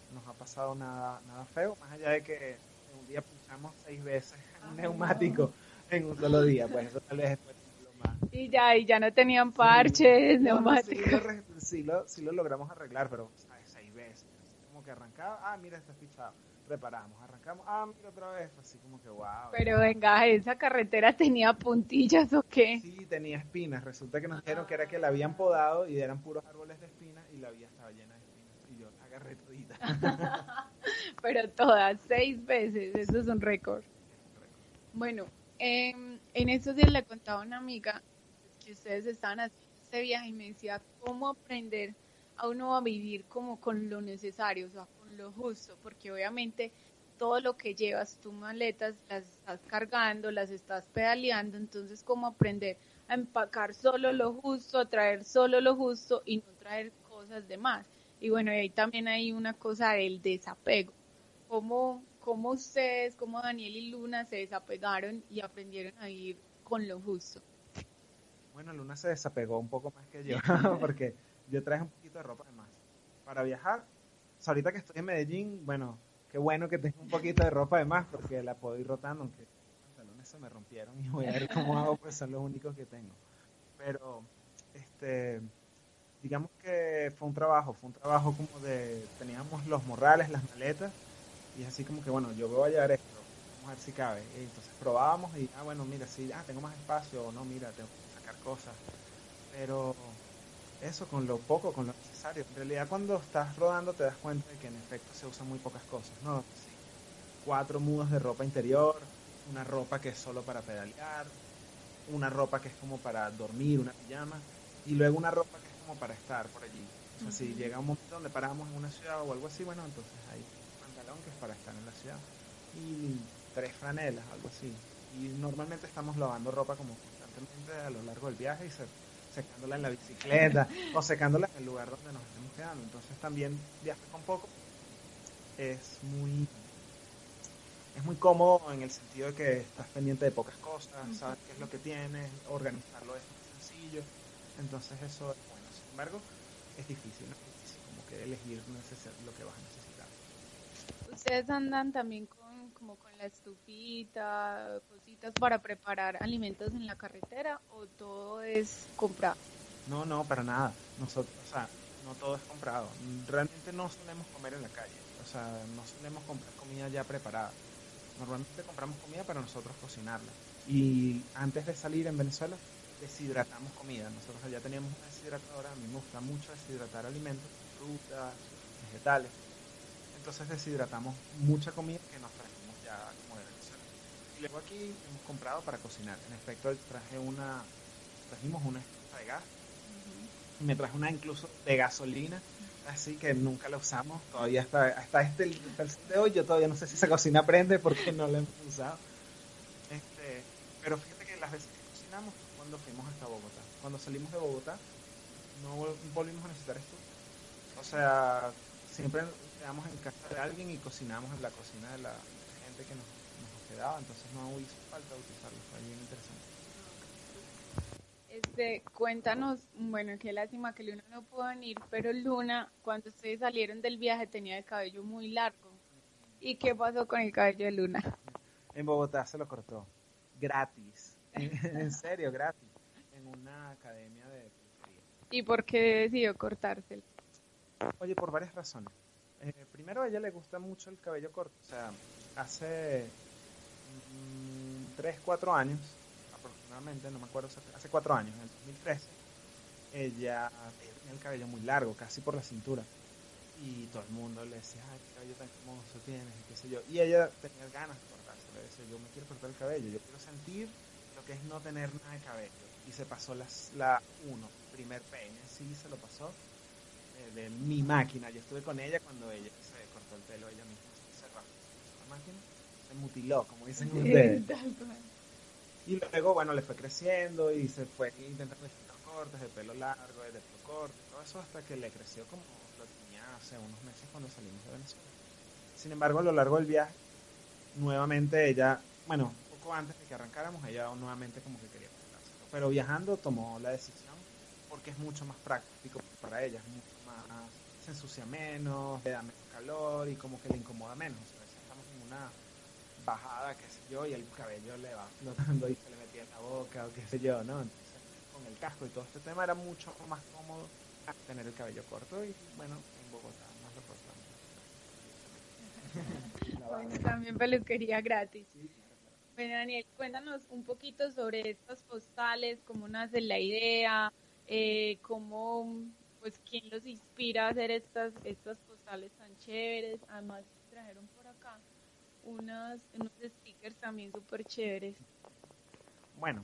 nos ha pasado nada, nada feo, más allá de que un día puchamos seis veces un neumático en un solo día, pues eso tal vez es lo más. Y ya, y ya no tenían parches, No, no, sí, neumáticos. lo, re- sí, lo, sí lo logramos arreglar, pero ¿sabes? seis veces. Como que arrancaba, ah, mira, está fichado. Reparamos, arrancamos, ah, mira otra vez. Así como que, wow. Pero venga, ¿esa carretera tenía puntillas o qué? Sí, tenía espinas. Resulta que nos dijeron que era que la habían podado y eran puros árboles de espinas y la vía estaba llena de espinas. Y yo la agarré todita. Pero todas, seis veces, eso es un récord. Bueno, em, en estos días le contaba a una amiga que ustedes estaban haciendo este viaje y me decía cómo aprender a uno a vivir como con lo necesario, o sea, lo justo, porque obviamente todo lo que llevas, tus maletas, las estás cargando, las estás pedaleando, entonces cómo aprender a empacar solo lo justo, a traer solo lo justo y no traer cosas de más. Y bueno, y ahí también hay una cosa del desapego. ¿Cómo, cómo ustedes, como Daniel y Luna, se desapegaron y aprendieron a ir con lo justo? Bueno, Luna se desapegó un poco más que yo, porque yo traje un poquito de ropa de más. Para viajar, ahorita que estoy en Medellín, bueno, qué bueno que tengo un poquito de ropa de más, porque la puedo ir rotando, aunque los pantalones se me rompieron y voy a ver cómo hago, pues son los únicos que tengo. Pero, este, digamos que fue un trabajo, fue un trabajo como de, teníamos los morrales, las maletas, y es así como que, bueno, yo voy a llevar esto, vamos a ver si cabe. Entonces probábamos y, ah, bueno, mira, sí, ah, tengo más espacio, o no, mira, tengo que sacar cosas. Pero eso con lo poco, con lo necesario. En realidad cuando estás rodando te das cuenta de que en efecto se usan muy pocas cosas, ¿no? Sí, Cuatro mudas de ropa interior, una ropa que es solo para pedalear, una ropa que es como para dormir, una pijama, y luego una ropa que es como para estar por allí. O sea, si llega un momento donde paramos en una ciudad o algo así, bueno, entonces hay un pantalón que es para estar en la ciudad. Y tres franelas, algo así. Y normalmente estamos lavando ropa como constantemente a lo largo del viaje y se secándola en la bicicleta o secándola en el lugar donde nos estemos quedando. Entonces también viajar con poco es muy es muy cómodo en el sentido de que estás pendiente de pocas cosas, sabes qué es lo que tienes, organizarlo es muy sencillo. Entonces eso es bueno. Sin embargo, es difícil, ¿no? Es difícil como que elegir lo que vas a necesitar. ¿Ustedes andan también con, como con la estufita, cositas para preparar alimentos en la carretera o todo es comprado? No, no, para nada. Nosotros, o sea, no todo es comprado. Realmente no solemos comer en la calle. O sea, no solemos comprar comida ya preparada. Normalmente compramos comida para nosotros cocinarla. Y antes de salir en Venezuela, deshidratamos comida. Nosotros allá teníamos una deshidratadora. A mí me gusta mucho deshidratar alimentos, frutas, vegetales. Entonces deshidratamos mucha comida que nos trajimos ya como de Venezuela. Y luego aquí hemos comprado para cocinar. En efecto, traje una, trajimos una estufa de gas me traje una incluso de gasolina, así que nunca la usamos. Todavía hasta, hasta este hasta el sol de hoy, yo todavía no sé si esa cocina prende porque no la hemos usado. Este, pero fíjate que las veces que cocinamos cuando fuimos hasta Bogotá. Cuando salimos de Bogotá, no vol- volvimos a necesitar estufa. O sea, siempre quedamos en casa de alguien y cocinamos en la cocina de la gente que nos, nos hospedaba, entonces no hizo falta utilizarlo, fue bien interesante. Este, cuéntanos, bueno, qué lástima que Luna no pudo venir, pero Luna, cuando ustedes salieron del viaje tenía el cabello muy largo. ¿Y qué pasó con el cabello de Luna? En Bogotá se lo cortó, gratis, en serio, gratis, en una academia de. ¿Y por qué decidió cortárselo? Oye, por varias razones. Eh, primero, a ella le gusta mucho el cabello corto. O sea, hace 3, 4 años, aproximadamente, no me acuerdo, hace 4 años, en el 2013, ella, ella tenía el cabello muy largo, casi por la cintura. Y todo el mundo le decía, ay, qué cabello tan hermoso tienes, y qué sé yo. Y ella tenía ganas de cortarse. Le decía, yo me quiero cortar el cabello, yo quiero sentir lo que es no tener nada de cabello. Y se pasó las, la 1, primer peine, sí, se lo pasó de mi máquina. Yo estuve con ella cuando ella se cortó el pelo ella misma, se la máquina, se mutiló, como dicen ustedes. Y luego, bueno, le fue creciendo y se fue intentando distintos cortes de pelo largo, de pelo corto, todo eso hasta que le creció como lo tenía hace unos meses cuando salimos de Venezuela. Sin embargo, a lo largo del viaje, nuevamente ella, bueno, poco antes de que arrancáramos, ella nuevamente como que quería cortárselo. Pero viajando tomó la decisión porque es mucho más práctico para ella, es mucho más, se ensucia menos, le da menos calor y como que le incomoda menos. Veces estamos en una bajada, qué sé yo, y el cabello le va flotando y se le metía en la boca o qué sé yo, ¿no? Entonces, con el casco y todo este tema era mucho más cómodo tener el cabello corto y bueno, en Bogotá más lo cortamos. Bueno, también peluquería gratis. Bueno, Daniel, cuéntanos un poquito sobre estas postales, cómo nace la idea, eh, cómo, pues, quién los inspira a hacer estas, estas postales tan chéveres. Además, trajeron por acá unas, unos stickers también súper chéveres. Bueno,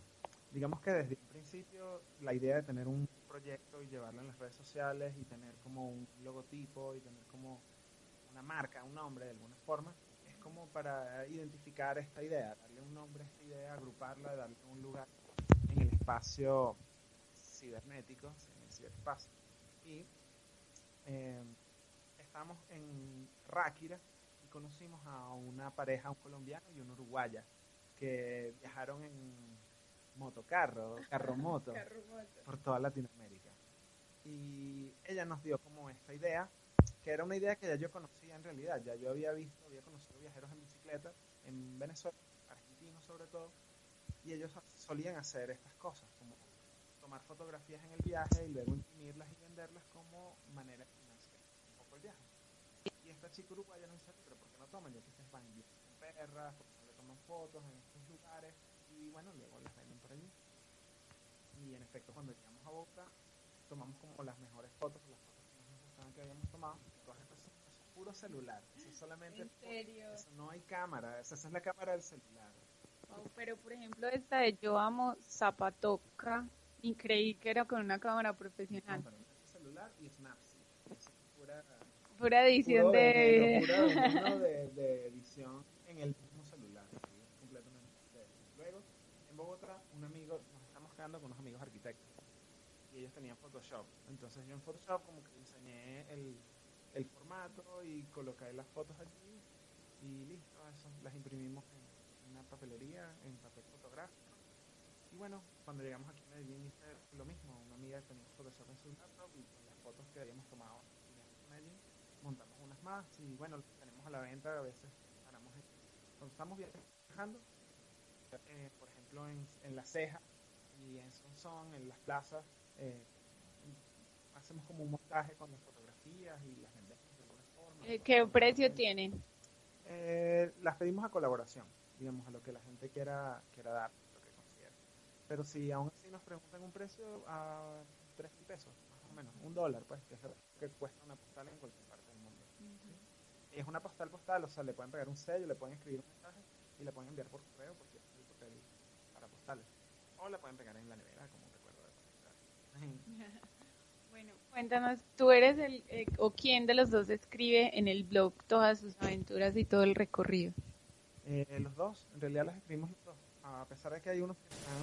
digamos que desde un principio la idea de tener un proyecto y llevarlo en las redes sociales y tener como un logotipo y tener como una marca, un nombre de alguna forma, es como para identificar esta idea, darle un nombre a esta idea, agruparla, darle un lugar en el espacio cibernético, en el ciberespacio. Y eh, estamos en Ráquira y conocimos a una pareja, un colombiano y una uruguaya, que viajaron en motocarro, carro moto, por toda Latinoamérica. Y ella nos dio como esta idea, que era una idea que ya yo conocía en realidad, ya yo había visto, había conocido viajeros en bicicleta en Venezuela, argentinos sobre todo, y ellos solían hacer estas cosas, como tomar fotografías en el viaje y luego imprimirlas y venderlas como manera de financiar un poco el viaje. Y esta chica uruguaya nos dice, pero ¿por qué no toman? Ya que ustedes van en perras, porque no le toman fotos en estos lugares y bueno, luego las venden por allí. Y en efecto, cuando llegamos a Bogotá, tomamos como las mejores fotos, las fotos que nos gustaban que habíamos tomado, todas estas son, puro celular, eso es solamente, ¿En serio? eso no hay cámara, esa, esa es la cámara del celular. Wow, pero por ejemplo esta de Yo Amo Zapatoca, increíble que era con una cámara profesional. Celular y es pura, Pura edición puro de... veneno, veneno de, de edición en el mismo celular, sí, es completamente. Luego, en Bogotá, un amigo, nos estamos quedando con unos amigos arquitectos y ellos tenían Photoshop. Entonces yo en Photoshop como que diseñé el, el formato y coloqué las fotos allí y listo, eso, las imprimimos en una papelería, en papel fotográfico. Y bueno, cuando llegamos aquí a Medellín hice lo mismo, una amiga tenía Photoshop en su laptop y con las fotos que habíamos tomado en Medellín montamos unas más y bueno, las tenemos a la venta, a veces paramos en- cuando estamos viajando, eh, por ejemplo en, en La Ceja y en Sonsón, en las plazas, eh, hacemos como un montaje con las fotografías y las vendemos de alguna forma. Eh, ¿Qué precio tienen? Eh, las pedimos a colaboración, digamos, a lo que la gente quiera, quiera dar. Pero si aún así nos preguntan un precio a tres mil pesos, más o menos, un dólar, pues, que es lo que cuesta una postal en cualquier parte del mundo. Y es una postal postal, o sea, le pueden pegar un sello, le pueden escribir un mensaje y le pueden enviar por correo, porque es el papel para postales. O la pueden pegar en la nevera, como un recuerdo de postal. Bueno, cuéntanos, ¿tú eres el, eh, o quién de los dos escribe en el blog todas sus aventuras y todo el recorrido? Eh, los dos, en realidad las escribimos los dos. A pesar de que hay unos que están,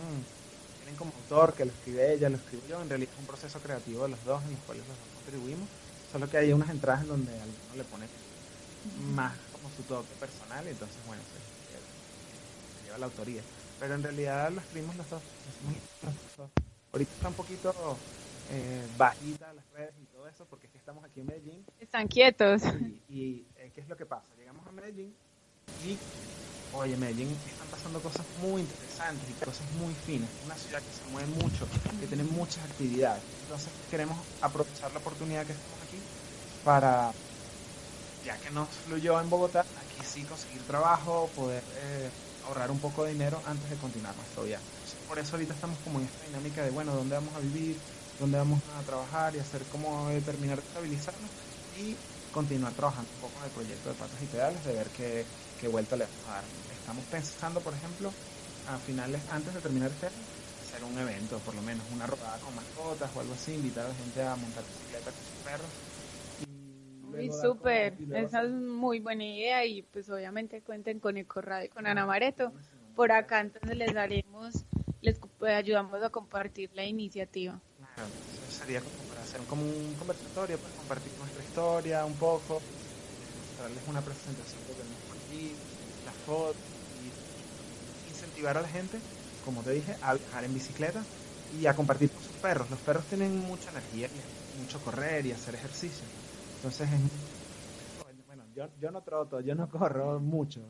tienen como autor, que lo escribe ella, lo escribo yo, en realidad es un proceso creativo de los dos en los cuales los dos contribuimos. Solo que hay unas entradas en donde alguno le pone más como su toque personal y entonces, bueno, se, se- lleva la autoría. Pero en realidad lo escribimos dos. los dos. Ahorita está un poquito eh, bajita las redes y todo eso porque es que estamos aquí en Medellín Están quietos. y, y, eh, ¿qué es lo que pasa? Llegamos a Medellín y, oye, Medellín están pasando cosas muy interesantes y cosas muy finas. Una ciudad que se mueve mucho, que tiene muchas actividades. Entonces queremos aprovechar la oportunidad que estamos aquí para, ya que nos fluyó en Bogotá, aquí sí conseguir trabajo, poder eh, ahorrar un poco de dinero antes de continuar nuestro viaje. Por eso ahorita estamos como en esta dinámica de, bueno, ¿dónde vamos a vivir? ¿Dónde vamos a trabajar? Y hacer como de terminar de estabilizarnos y continuar trabajando un poco en el proyecto de patas y pedales, de ver qué, qué vuelta le vamos a dar. Estamos pensando, por ejemplo, a finales, antes de terminar este año, hacer un evento, por lo menos una rodada con mascotas o algo así, invitar a la gente a montar bicicleta con sus perros. Y súper. Esa es muy buena idea y pues obviamente cuenten con Ecoradio y con Ana Mareto. Por acá entonces les daremos, les co- ayudamos a compartir la iniciativa. Claro, eso sería como para hacer como un conversatorio, para compartir nuestra historia un poco, mostrarles una presentación que tenemos aquí, las fotos, y incentivar a la gente, como te dije, a viajar en bicicleta y a compartir con sus perros. Los perros tienen mucha energía y mucho correr y hacer ejercicio. Entonces, es, bueno, yo, yo no troto, yo no corro mucho.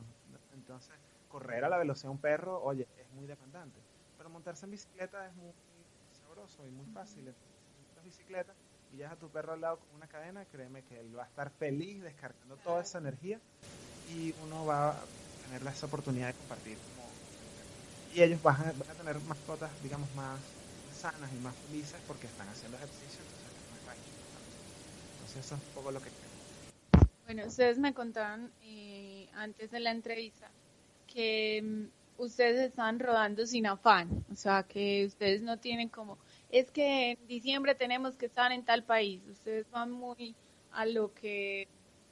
Entonces, correr a la velocidad de un perro, oye, es muy demandante. Pero montarse en bicicleta es muy sabroso y muy fácil. Entonces, bicicleta y llevas a tu perro al lado con una cadena, créeme que él va a estar feliz descargando toda esa energía y uno va a tener esa oportunidad de compartir. y ellos van a, van a tener mascotas, digamos, más sanas y más felices porque están haciendo ejercicio, entonces. Entonces eso es un poco lo que. Bueno, ustedes me contaron eh, antes de la entrevista que mm, ustedes están rodando sin afán, o sea, que ustedes no tienen como es que en diciembre tenemos que estar en tal país. Ustedes van muy a lo que,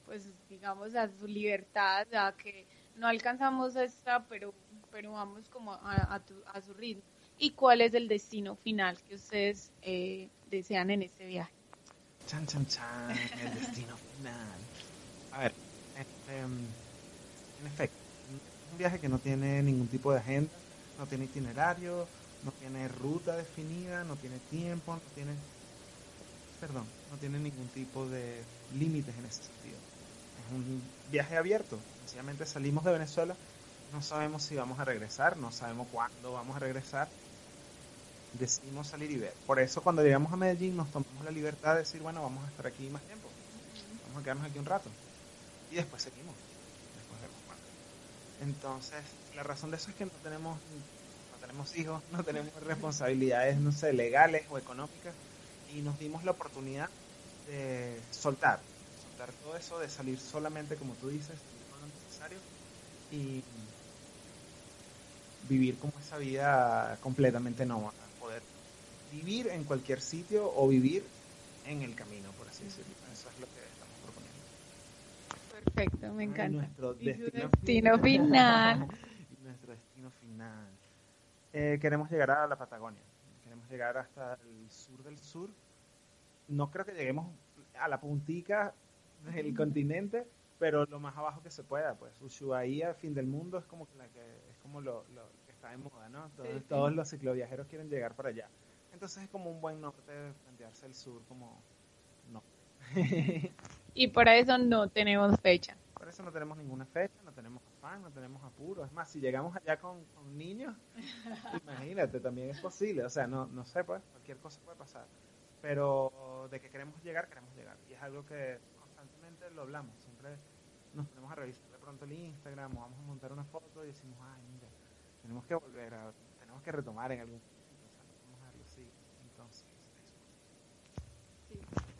pues, digamos, a su libertad, a que no alcanzamos esta, pero, pero vamos como a, a, tu- a su ritmo. ¿Y cuál es el destino final que ustedes eh, desean en este viaje? Chan, chan, chan, el destino final. A ver, este, mm, en efecto, es un viaje que no tiene ningún tipo de agenda, no tiene itinerario, no tiene ruta definida, no tiene tiempo, no tiene, perdón, no tiene ningún tipo de límites en ese sentido. Un viaje abierto, sencillamente salimos de Venezuela, no sabemos si vamos a regresar, no sabemos cuándo vamos a regresar, decidimos salir y ver. Por eso cuando llegamos a Medellín nos tomamos la libertad de decir, bueno, vamos a estar aquí más tiempo, vamos a quedarnos aquí un rato. Y después seguimos. Después vemos. Entonces, la razón de eso es que no tenemos, no tenemos hijos, no tenemos responsabilidades, no sé, legales o económicas, y nos dimos la oportunidad de soltar, soltar todo eso, de salir solamente, como tú dices, lo necesario, y vivir como esa vida completamente nómada, poder vivir en cualquier sitio o vivir en el camino, por así decirlo. Eso es lo que estamos proponiendo. Perfecto, me Ay, encanta. Nuestro destino, destino final. Y nuestro destino final. Eh, queremos llegar a la Patagonia. Queremos llegar hasta el sur del sur. No creo que lleguemos a la puntica del continente, pero lo más abajo que se pueda. Pues Ushuaia, fin del mundo, es como la que es como lo, lo que está de moda, ¿no? Todos, Sí, sí. todos los cicloviajeros quieren llegar para allá. Entonces es como un buen norte plantearse el sur como no. Y para eso no tenemos fecha. Por eso no tenemos ninguna fecha, no tenemos afán, no tenemos apuro. Es más, si llegamos allá con, con niños, imagínate, también es posible. O sea, no, no sé, pues, cualquier cosa puede pasar. Pero de que queremos llegar, queremos llegar. Y es algo que lo hablamos. Siempre nos ponemos a revisar de pronto el Instagram o vamos a montar una foto y decimos, ay, mira, tenemos que volver a, tenemos que retomar en algún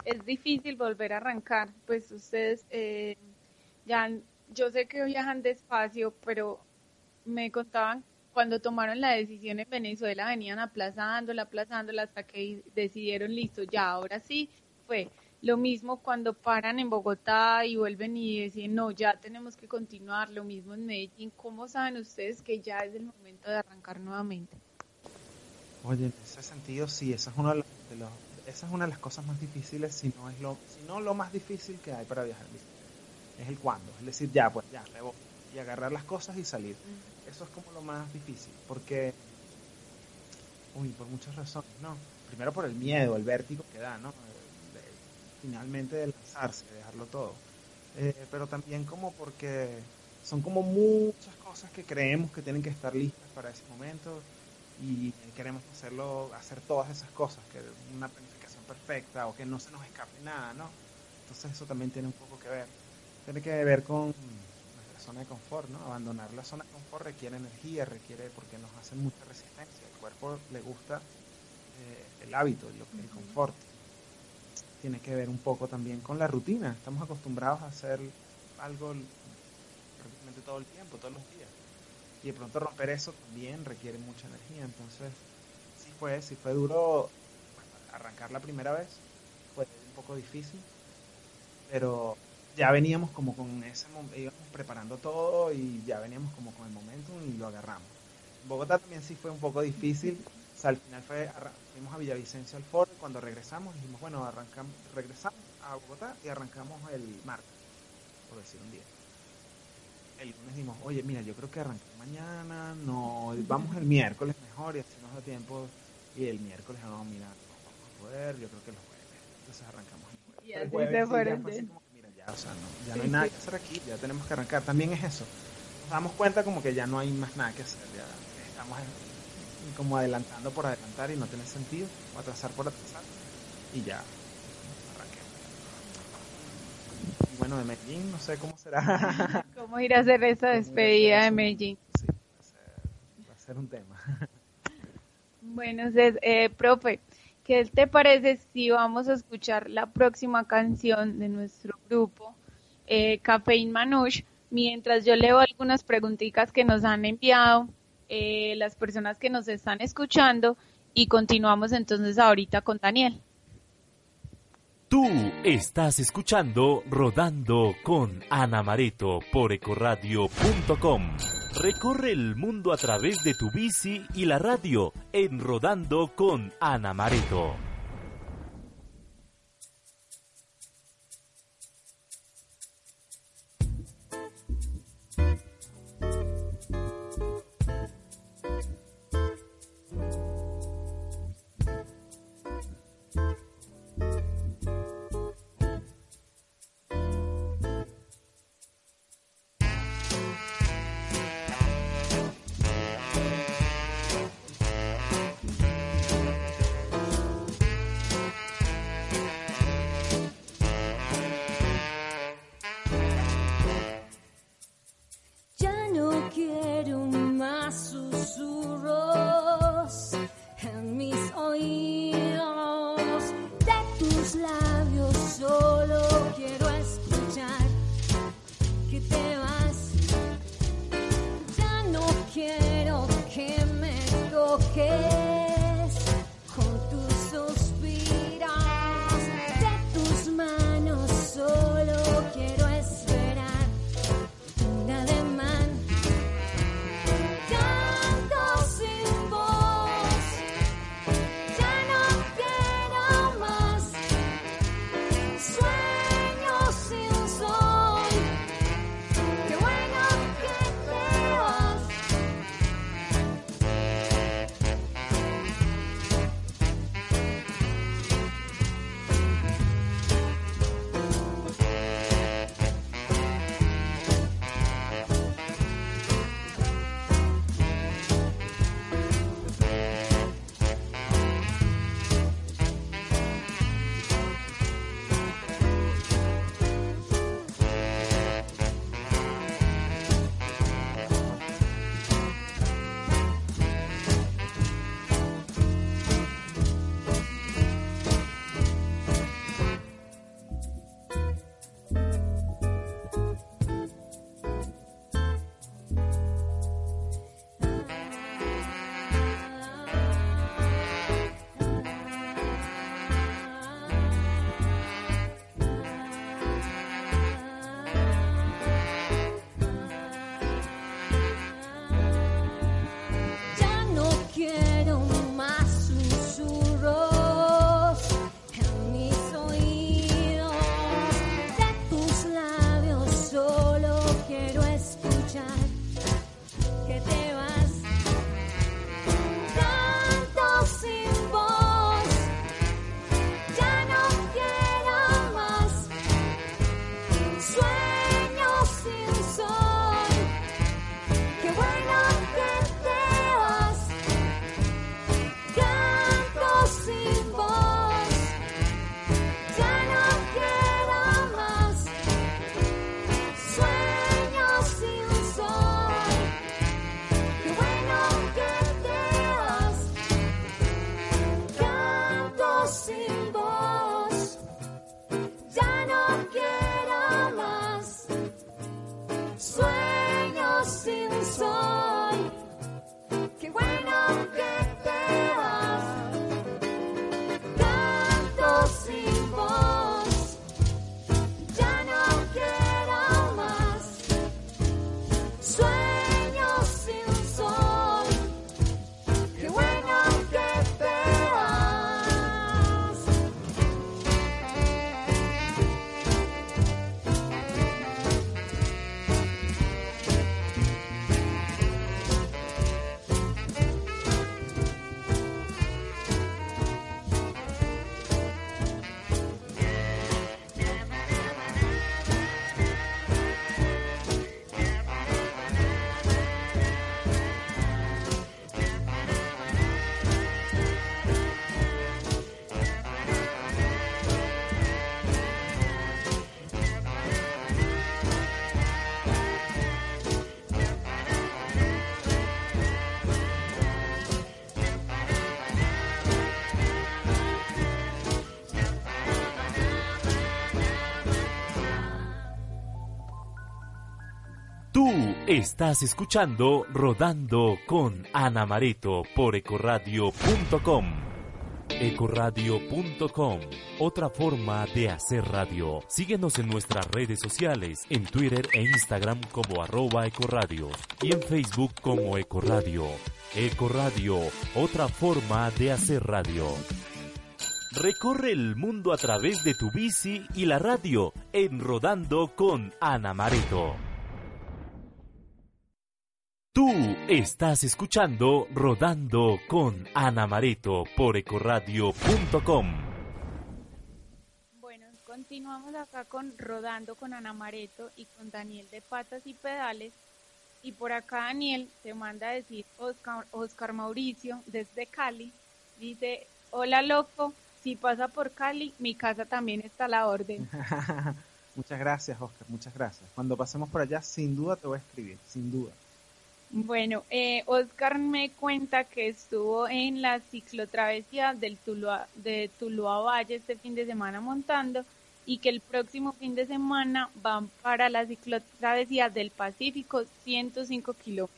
es difícil volver a arrancar. Pues ustedes eh, ya, yo sé que viajan despacio, pero me contaban cuando tomaron la decisión en Venezuela venían aplazándola, aplazándola hasta que decidieron listo, ya ahora sí fue. Lo mismo cuando paran en Bogotá y vuelven y deciden, no, ya tenemos que continuar. Lo mismo en Medellín. ¿Cómo saben ustedes que ya es el momento de arrancar nuevamente? Oye, en ese sentido, sí, esa es, uno de los, esa es una de las cosas más difíciles, si no, es lo, si no lo más difícil que hay para viajar. Es el cuándo, es decir, ya, pues ya, voy. Y agarrar las cosas y salir. Eso es como lo más difícil, porque, uy, por muchas razones, ¿no? Primero por el miedo, el vértigo que da, ¿no? Finalmente de lanzarse, de dejarlo todo. Eh, pero también como porque son como muchas cosas que creemos que tienen que estar listas para ese momento y queremos hacerlo, hacer todas esas cosas, que una planificación perfecta o que no se nos escape nada, ¿no? Entonces eso también tiene un poco que ver. Tiene que ver con nuestra zona de confort, ¿no? Abandonar la zona de confort requiere energía, requiere, porque nos hace mucha resistencia. El cuerpo le gusta eh, el hábito, el confort. Tiene que ver un poco también con la rutina. Estamos acostumbrados a hacer algo prácticamente todo el tiempo, todos los días. Y de pronto romper eso también requiere mucha energía. Entonces, sí fue, sí fue duro arrancar la primera vez. Fue un poco difícil. Pero ya veníamos como con ese íbamos preparando todo y ya veníamos como con el momentum y lo agarramos. Bogotá también sí fue un poco difícil. O sea, al final fue, fuimos a Villavicencio al foro y cuando regresamos dijimos, bueno, arrancamos, regresamos a Bogotá y arrancamos el martes, por decir un día. El lunes dijimos, oye, mira, yo creo que arrancamos mañana, no, vamos el miércoles mejor y así nos da tiempo. Y el miércoles, no, mira, no vamos a poder, yo creo que el jueves. Entonces arrancamos el jueves. Y así jueves se ya fue como que, mira, ya, o sea, no, ya Sí, no hay nada sí. que hacer aquí, ya tenemos que arrancar. También es eso. Nos damos cuenta como que ya no hay más nada que hacer, ya estamos en- como adelantando por adelantar y no tiene sentido, o atrasar por atrasar, y ya arranqué. Y bueno, de Medellín, no sé cómo será. ¿Cómo ir a hacer esa ¿Cómo ir a hacer despedida de? Medellín? Sí, va a ser, va a ser un tema. Bueno, entonces, eh, profe, ¿qué te parece si vamos a escuchar la próxima canción de nuestro grupo, eh, Cafeín Manouche, mientras yo leo algunas preguntitas que nos han enviado eh, las personas que nos están escuchando y continuamos entonces ahorita con Daniel. Tú estás escuchando Rodando con Ana Mareto por ecoradio.com. Recorre el mundo a través de tu bici y la radio en Rodando con Ana Mareto. Ecoradio.com, otra forma de hacer radio. Síguenos en nuestras redes sociales, en Twitter e Instagram como arroba ecoradio y en Facebook como Ecoradio. Ecoradio, otra forma de hacer radio. Recorre el mundo a través de tu bici y la radio en Rodando con Ana Mareto. Tú estás escuchando Rodando con Ana Mareto por ecoradio.com. Bueno, continuamos acá con Rodando con Ana Mareto y con Daniel de Patas y Pedales. Y por acá Daniel te manda a decir Oscar, Oscar Mauricio desde Cali. Dice, hola loco, si pasa por Cali, mi casa también está a la orden. muchas gracias, Oscar, muchas gracias. Cuando pasemos por allá, sin duda te voy a escribir, sin duda. Bueno, eh, Oscar me cuenta que estuvo en la ciclotravesía del Tuluá, de Tuluá Valle este fin de semana montando y que el próximo fin de semana van para la ciclotravesía del Pacífico 105 kilómetros.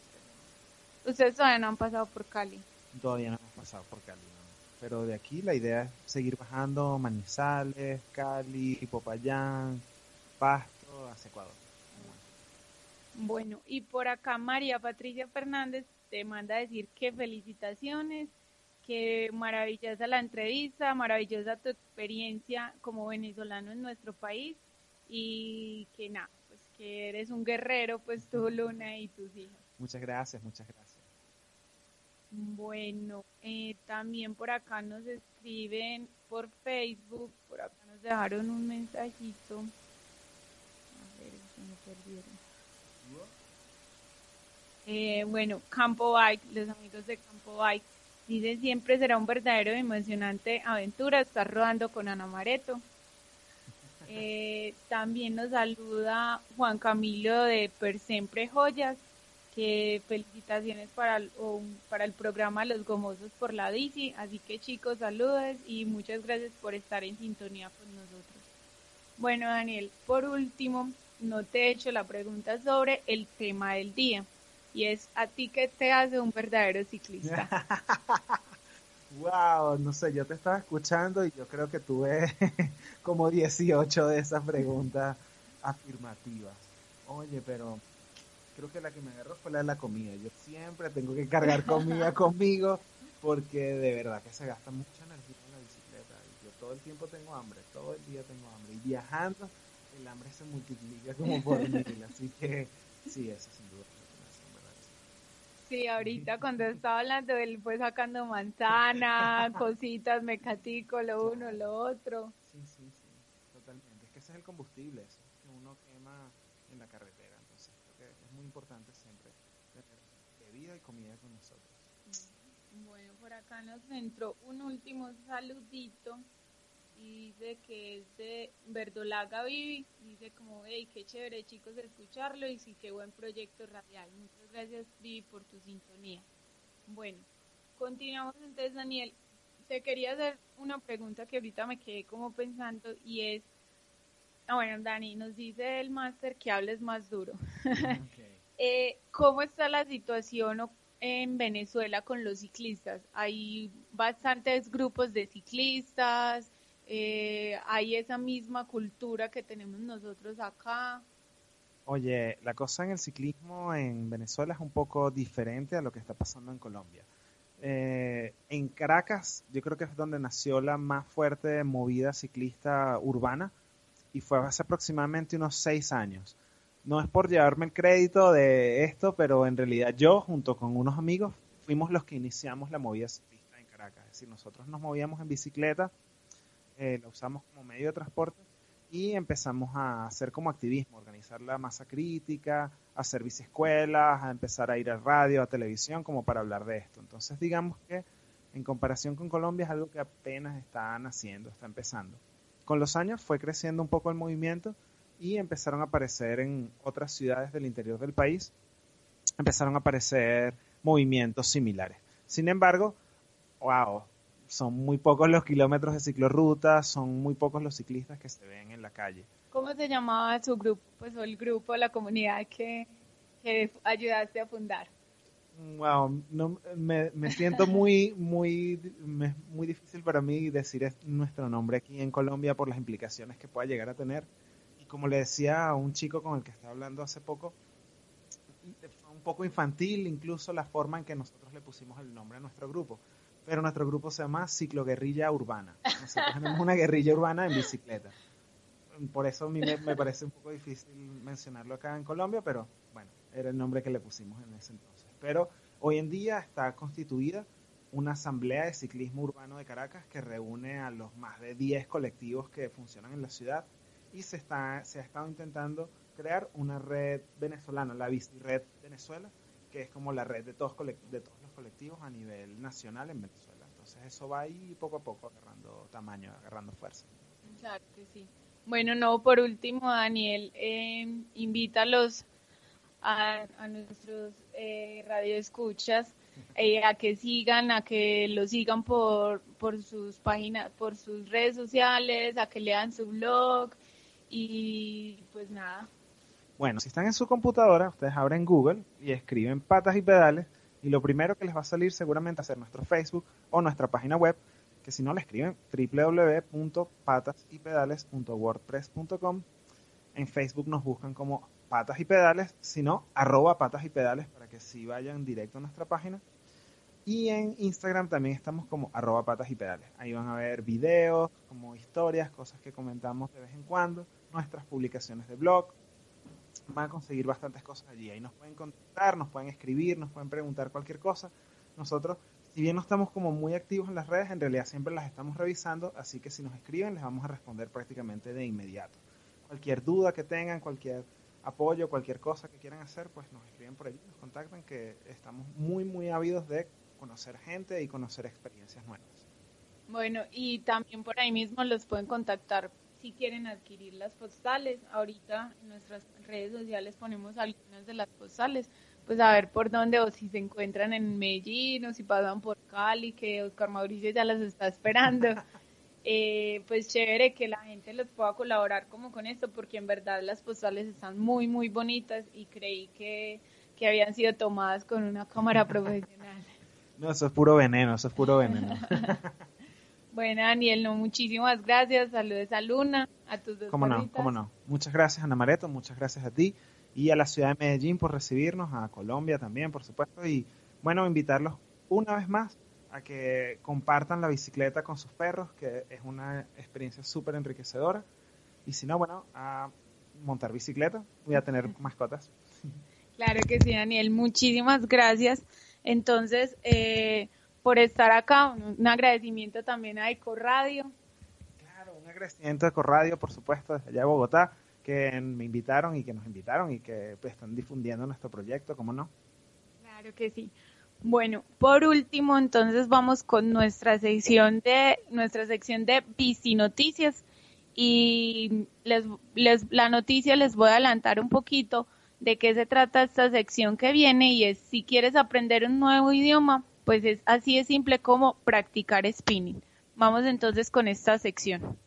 Ustedes todavía no han pasado por Cali. Todavía no hemos pasado por Cali, no. pero de aquí la idea es seguir bajando Manizales, Cali, Popayán, Pasto, hacia Ecuador. Bueno, y por acá María Patricia Fernández te manda a decir que felicitaciones, que maravillosa la entrevista, maravillosa tu experiencia como venezolano en nuestro país y que nada, pues que eres un guerrero, pues tú, Luna y tus hijas. Muchas gracias, muchas gracias. Bueno, eh, también por acá nos escriben por Facebook, por acá nos dejaron un mensajito. A ver, se me perdieron. Eh, bueno, Campo Bike, los amigos de Campo Bike, dicen siempre será un verdadero y emocionante aventura estar rodando con Ana Mareto. Eh, también nos saluda Juan Camilo de Per Siempre Joyas, que felicitaciones para el, para el programa Los Gomosos por la bici. Así que chicos, saludos y muchas gracias por estar en sintonía con nosotros. Bueno, Daniel, por último, no te he hecho la pregunta sobre el tema del día y es a ti qué te hace un verdadero ciclista. wow, no sé, yo te estaba escuchando y yo creo que tuve como 18 de esas preguntas afirmativas. Oye, pero creo que la que me agarró fue la de la comida. Yo siempre tengo que cargar comida conmigo porque de verdad que se gasta mucha energía en la bicicleta. Y yo todo el tiempo tengo hambre, todo el día tengo hambre. Y viajando, el hambre se multiplica como por mil. Así que sí, eso sin duda. Sí, ahorita cuando estaba hablando, él fue sacando manzana, cositas, mecatico, lo uno, lo otro. Sí, sí, sí, totalmente. Es que ese es el combustible, eso, que uno quema en la carretera. Entonces, creo que es muy importante siempre tener bebida y comida con nosotros. Bueno, por acá nos entró un último saludito y dice que es de Verdolaga Vivi, dice como, hey, qué chévere chicos escucharlo y sí, qué buen proyecto radial. Muchas gracias Vivi por tu sintonía. Bueno, continuamos entonces Daniel. Te quería hacer una pregunta que ahorita me quedé como pensando y es, ah, bueno, Dani, nos dice el máster que hables más duro. Okay. eh, ¿Cómo está la situación en Venezuela con los ciclistas? Hay bastantes grupos de ciclistas, eh, hay esa misma cultura que tenemos nosotros acá. Oye, la cosa en el ciclismo en Venezuela es un poco diferente a lo que está pasando en Colombia. Eh, en Caracas, yo creo que es donde nació la más fuerte movida ciclista urbana y fue hace aproximadamente unos seis años. No es por llevarme el crédito de esto, pero en realidad yo, junto con unos amigos, fuimos los que iniciamos la movida ciclista en Caracas. Es decir, nosotros nos movíamos en bicicleta eh, la usamos como medio de transporte y empezamos a hacer como activismo, organizar la masa crítica, hacer biciescuelas, a empezar a ir a radio, a televisión, como para hablar de esto. Entonces, digamos que en comparación con Colombia es algo que apenas está naciendo, está empezando. Con los años fue creciendo un poco el movimiento y empezaron a aparecer en otras ciudades del interior del país, empezaron a aparecer movimientos similares. Sin embargo, wow, son muy pocos los kilómetros de ciclorruta, son muy pocos los ciclistas que se ven en la calle. ¿Cómo se llamaba su grupo? Pues el grupo, la comunidad que, que ayudaste a fundar. Wow, no, me, me siento muy, muy, me- muy difícil para mí decir es- nuestro nombre aquí en Colombia por las implicaciones que pueda llegar a tener. Y como le decía a un chico con el que estaba hablando hace poco, fue un poco infantil incluso la forma en que nosotros le pusimos el nombre a nuestro grupo. Pero nuestro grupo se llama Cicloguerrilla Urbana. Nosotros tenemos una guerrilla urbana en bicicleta. Por eso a mí me, me parece un poco difícil mencionarlo acá en Colombia, pero bueno, era el nombre que le pusimos en ese entonces. Pero hoy en día está constituida una asamblea de ciclismo urbano de Caracas que reúne a los más de 10 colectivos que funcionan en la ciudad y se, está, se ha estado intentando crear una red venezolana, la Bici Red Venezuela, que es como la red de todos, de todos colectivos a nivel nacional en Venezuela. Entonces eso va ahí poco a poco agarrando tamaño, agarrando fuerza. Claro que sí. Bueno, no, por último, Daniel, eh, invítalos a, a nuestros eh, radioescuchas eh, a que sigan, a que lo sigan por, por sus páginas, por sus redes sociales, a que lean su blog y pues nada. Bueno, si están en su computadora, ustedes abren Google y escriben patas y pedales y lo primero que les va a salir seguramente va a ser nuestro Facebook o nuestra página web, que si no le escriben www.patasypedales.wordpress.com. En Facebook nos buscan como patas y pedales, si no, arroba patas y pedales para que sí vayan directo a nuestra página. Y en Instagram también estamos como arroba patas y pedales. Ahí van a ver videos, como historias, cosas que comentamos de vez en cuando, nuestras publicaciones de blog, van a conseguir bastantes cosas allí. Ahí nos pueden contactar, nos pueden escribir, nos pueden preguntar cualquier cosa. Nosotros, si bien no estamos como muy activos en las redes, en realidad siempre las estamos revisando, así que si nos escriben les vamos a responder prácticamente de inmediato. Cualquier duda que tengan, cualquier apoyo, cualquier cosa que quieran hacer, pues nos escriben por allí, nos contactan, que estamos muy, muy ávidos de conocer gente y conocer experiencias nuevas. Bueno, y también por ahí mismo los pueden contactar si quieren adquirir las postales. Ahorita en nuestras redes sociales ponemos algunas de las postales, pues a ver por dónde o si se encuentran en Medellín o si pasan por Cali, que Oscar Mauricio ya las está esperando. Eh, pues chévere que la gente les pueda colaborar como con esto, porque en verdad las postales están muy, muy bonitas y creí que, que habían sido tomadas con una cámara profesional. No, eso es puro veneno, eso es puro veneno. Bueno, Daniel, no, muchísimas gracias. Saludos a Luna, a tus dos ¿Cómo no? ¿Cómo no? Muchas gracias, Ana Mareto, muchas gracias a ti y a la ciudad de Medellín por recibirnos, a Colombia también, por supuesto, y bueno, invitarlos una vez más a que compartan la bicicleta con sus perros, que es una experiencia súper enriquecedora, y si no, bueno, a montar bicicleta, voy a tener mascotas. Claro que sí, Daniel. Muchísimas gracias. Entonces, eh, por estar acá, un agradecimiento también a Eco Radio. Claro, un agradecimiento de Corradio, por supuesto, desde allá de Bogotá, que me invitaron y que nos invitaron y que pues, están difundiendo nuestro proyecto, ¿cómo no? Claro que sí. Bueno, por último, entonces vamos con nuestra sección de nuestra sección de Bici Noticias y les, les la noticia les voy a adelantar un poquito de qué se trata esta sección que viene y es si quieres aprender un nuevo idioma, pues es así de simple como practicar spinning. Vamos entonces con esta sección.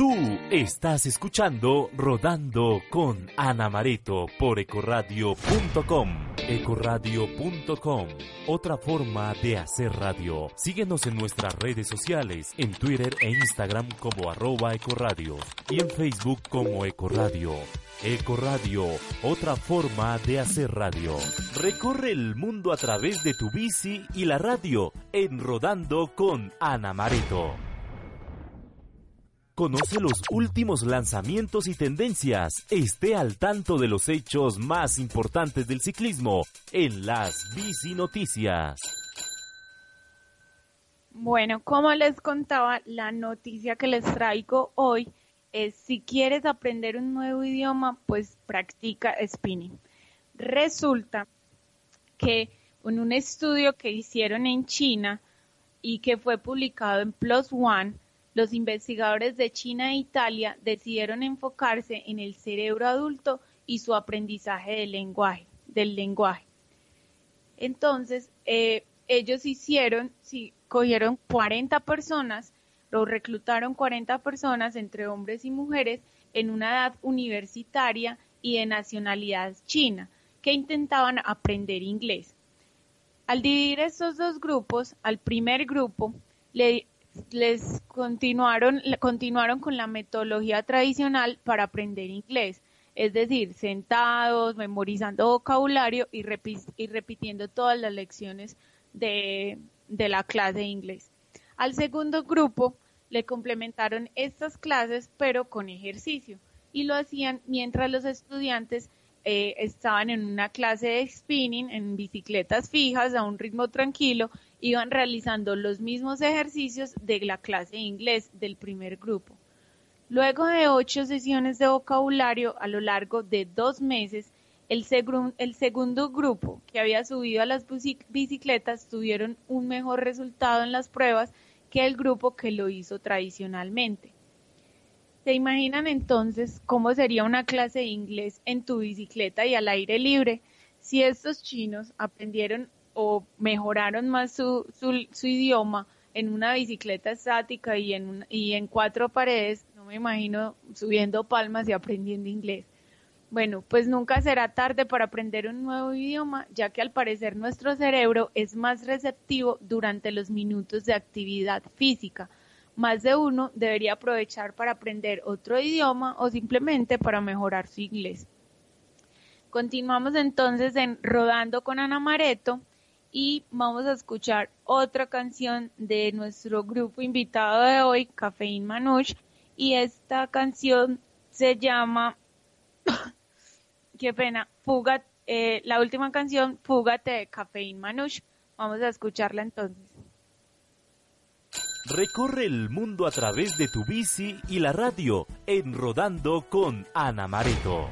Tú estás escuchando Rodando con Ana Mareto por ecoradio.com. Ecoradio.com, otra forma de hacer radio. Síguenos en nuestras redes sociales, en Twitter e Instagram como arroba ecoradio y en Facebook como Ecoradio. Ecoradio, otra forma de hacer radio. Recorre el mundo a través de tu bici y la radio en Rodando con Ana Mareto. Conoce los últimos lanzamientos y tendencias. Esté al tanto de los hechos más importantes del ciclismo en las Bici Noticias. Bueno, como les contaba, la noticia que les traigo hoy es si quieres aprender un nuevo idioma, pues practica spinning. Resulta que en un estudio que hicieron en China y que fue publicado en Plus One, los investigadores de China e Italia decidieron enfocarse en el cerebro adulto y su aprendizaje del lenguaje. Del lenguaje. Entonces, eh, ellos hicieron, sí, cogieron 40 personas, lo reclutaron 40 personas entre hombres y mujeres en una edad universitaria y de nacionalidad china que intentaban aprender inglés. Al dividir estos dos grupos, al primer grupo le, les continuaron, continuaron con la metodología tradicional para aprender inglés, es decir, sentados, memorizando vocabulario y, repitiendo todas las lecciones de, de la clase de inglés. Al segundo grupo le complementaron estas clases pero con ejercicio y lo hacían mientras los estudiantes eh, estaban en una clase de spinning en bicicletas fijas a un ritmo tranquilo, iban realizando los mismos ejercicios de la clase de inglés del primer grupo. Luego de ocho sesiones de vocabulario a lo largo de dos meses, el, segundo grupo que había subido a las bicicletas tuvieron un mejor resultado en las pruebas que el grupo que lo hizo tradicionalmente. ¿Se imaginan entonces cómo sería una clase de inglés en tu bicicleta y al aire libre si estos chinos aprendieron o mejoraron más su, su, idioma en una bicicleta estática y en, y en cuatro paredes? No me imagino subiendo palmas y aprendiendo inglés. Bueno, pues nunca será tarde para aprender un nuevo idioma, ya que al parecer nuestro cerebro es más receptivo durante los minutos de actividad física. Más de uno debería aprovechar para aprender otro idioma o simplemente para mejorar su inglés. Continuamos entonces en Rodando con Ana Mareto y vamos a escuchar otra canción de nuestro grupo invitado de hoy, Cafeín Manush, y esta canción se llama qué pena, Fuga, eh, la última canción, Fúgate de Cafeín Manush. Vamos a escucharla entonces. Recorre el mundo a través de tu bici y la radio en Rodando con Ana Mareto.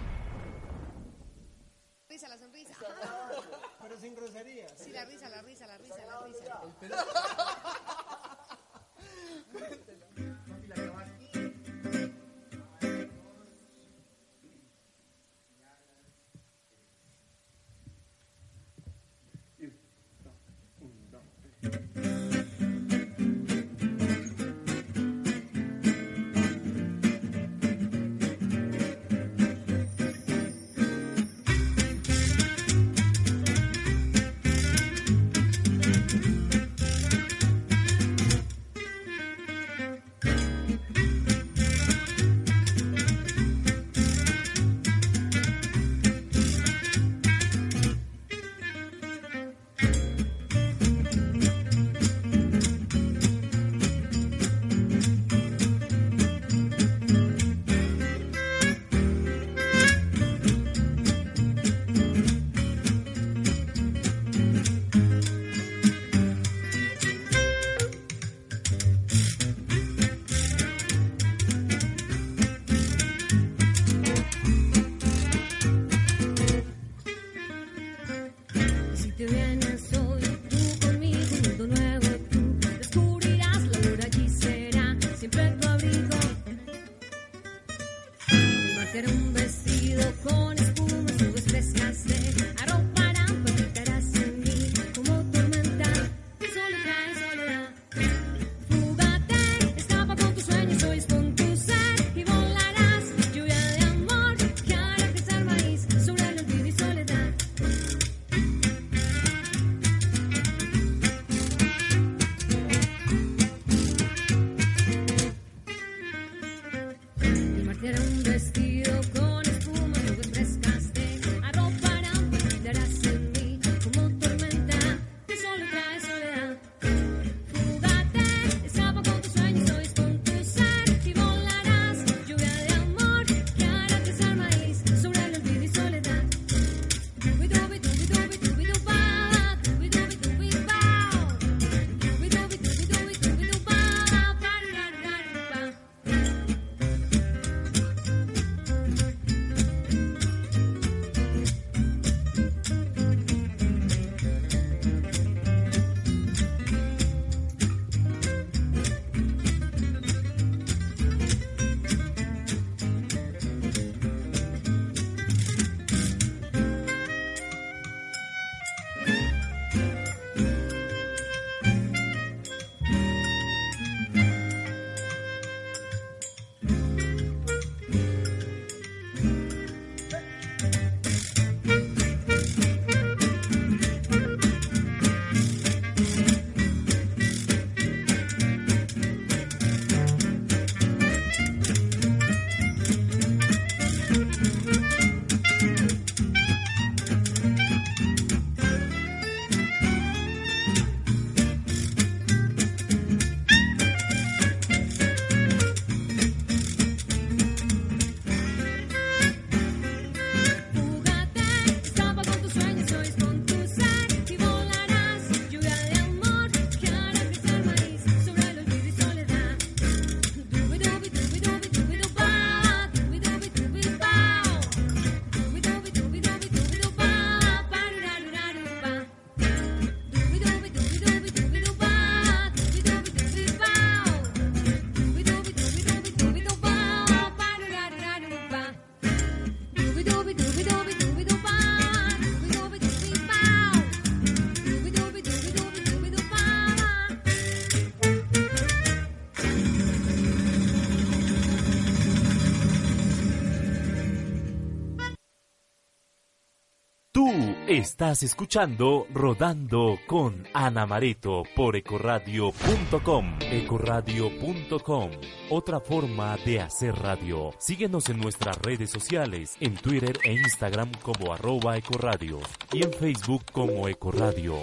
Estás escuchando Rodando con Ana Mareto por ecoradio.com. Ecoradio.com, otra forma de hacer radio. Síguenos en nuestras redes sociales, en Twitter e Instagram como arroba ecoradio y en Facebook como Ecoradio.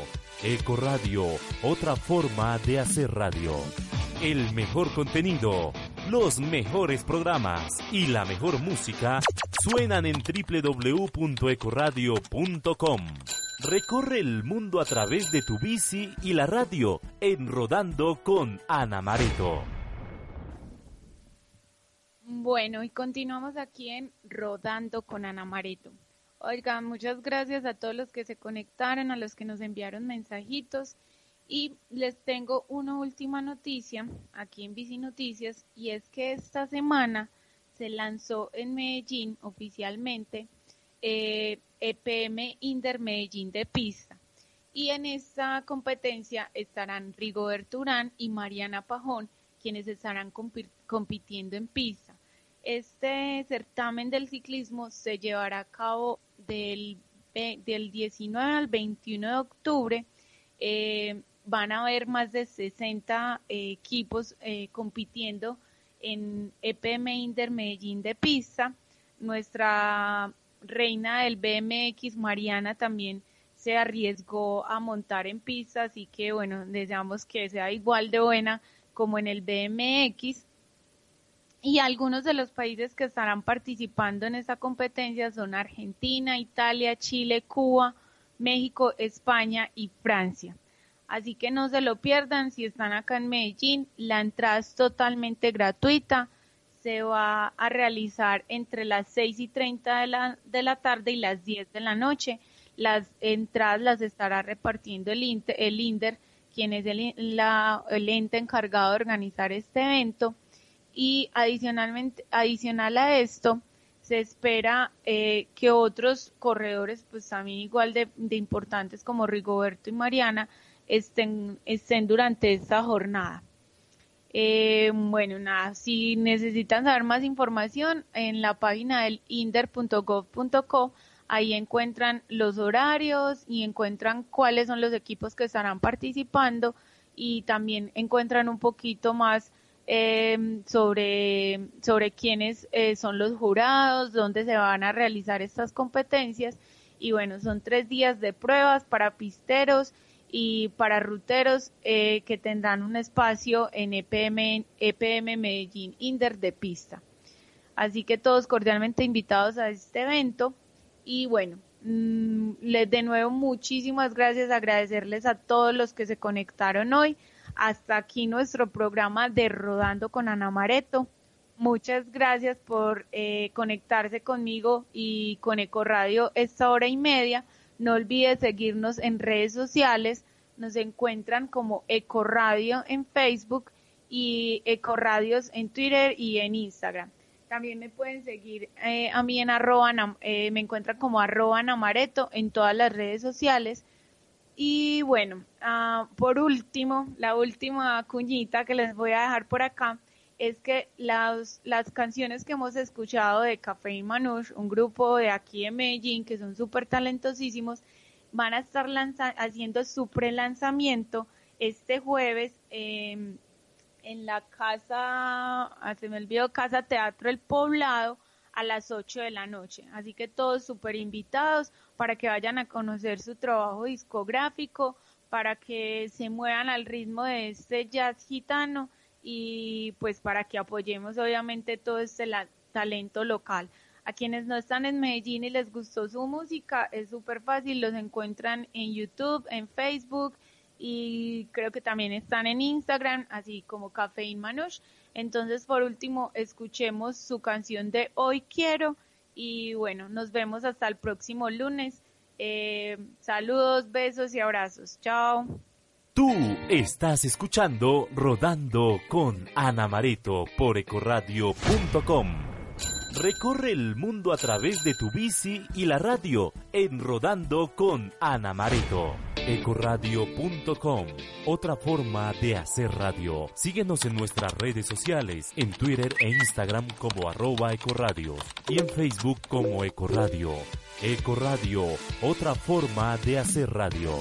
Ecoradio, otra forma de hacer radio. El mejor contenido, los mejores programas y la mejor música suenan en www.ecoradio.com. Recorre el mundo a través de tu bici y la radio en Rodando con Ana Mareto. Bueno, y continuamos aquí en Rodando con Ana Mareto. Oigan, muchas gracias a todos los que se conectaron, a los que nos enviaron mensajitos. Y les tengo una última noticia aquí en Bici Noticias y es que esta semana se lanzó en Medellín oficialmente eh, EPM Inder Medellín de pista. Y en esta competencia estarán Rigoberto Urán y Mariana Pajón, quienes estarán compitiendo en pista. Este certamen del ciclismo se llevará a cabo del, del 19 al 21 de octubre. Eh, van a haber más de 60 eh, equipos compitiendo en EPM Inder Medellín de pista. Nuestra reina del BMX, Mariana, también se arriesgó a montar en pista, así que bueno, deseamos que sea igual de buena como en el BMX. Y algunos de los países que estarán participando en esta competencia son Argentina, Italia, Chile, Cuba, México, España y Francia. Así que no se lo pierdan si están acá en Medellín. La entrada es totalmente gratuita. Se va a realizar entre las 6 y 30 de la, de la tarde y las 10 de la noche. Las entradas las estará repartiendo el, Inter, el INDER, quien es el, la, el ente encargado de organizar este evento. Y adicionalmente, adicional a esto, se espera eh, que otros corredores, pues también igual de, de importantes como Rigoberto y Mariana, estén, estén durante esta jornada. Eh, bueno, nada, si necesitan saber más información, en la página del inder.gov.co, ahí encuentran los horarios y encuentran cuáles son los equipos que estarán participando y también encuentran un poquito más eh, sobre, sobre quiénes eh, son los jurados, dónde se van a realizar estas competencias. Y bueno, son tres días de pruebas para pisteros y para ruteros eh, que tendrán un espacio en EPM, EPM Medellín Inder de pista. Así que todos cordialmente invitados a este evento y bueno, mm, les de nuevo muchísimas gracias, agradecerles a todos los que se conectaron hoy. Hasta aquí nuestro programa de Rodando con Ana Mareto. Muchas gracias por eh, conectarse conmigo y con Eco Radio esta hora y media. No olvides seguirnos en redes sociales. Nos encuentran como Ecoradio en Facebook y Ecoradios en Twitter y en Instagram. También me pueden seguir eh, a mí en arroba, eh, me encuentran como arroba namareto en todas las redes sociales. Y bueno, ah, por último, la última cuñita que les voy a dejar por acá es que las, las canciones que hemos escuchado de Café y Manush, un grupo de aquí en Medellín que son súper talentosísimos, van a estar haciendo su pre-lanzamiento este jueves en la casa, ah, se me olvidó, Casa Teatro El Poblado a las 8 de la noche. Así que todos súper invitados para que vayan a conocer su trabajo discográfico, para que se muevan al ritmo de este jazz gitano y pues para que apoyemos obviamente todo este talento local. A quienes no están en Medellín y les gustó su música, es súper fácil, los encuentran en YouTube, en Facebook y creo que también están en Instagram, así como Café Manush. Entonces, por último, escuchemos su canción de Hoy Quiero y bueno, nos vemos hasta el próximo lunes. Eh, saludos, besos y abrazos. Chao. Tú estás escuchando Rodando con Ana Mareto por ecoradio.com. Recorre el mundo a través de tu bici y la radio en Rodando con Ana Mareto. Ecoradio.com, otra forma de hacer radio. Síguenos en nuestras redes sociales, en Twitter e Instagram como arroba Ecoradio y en Facebook como Ecoradio. Ecoradio, otra forma de hacer radio.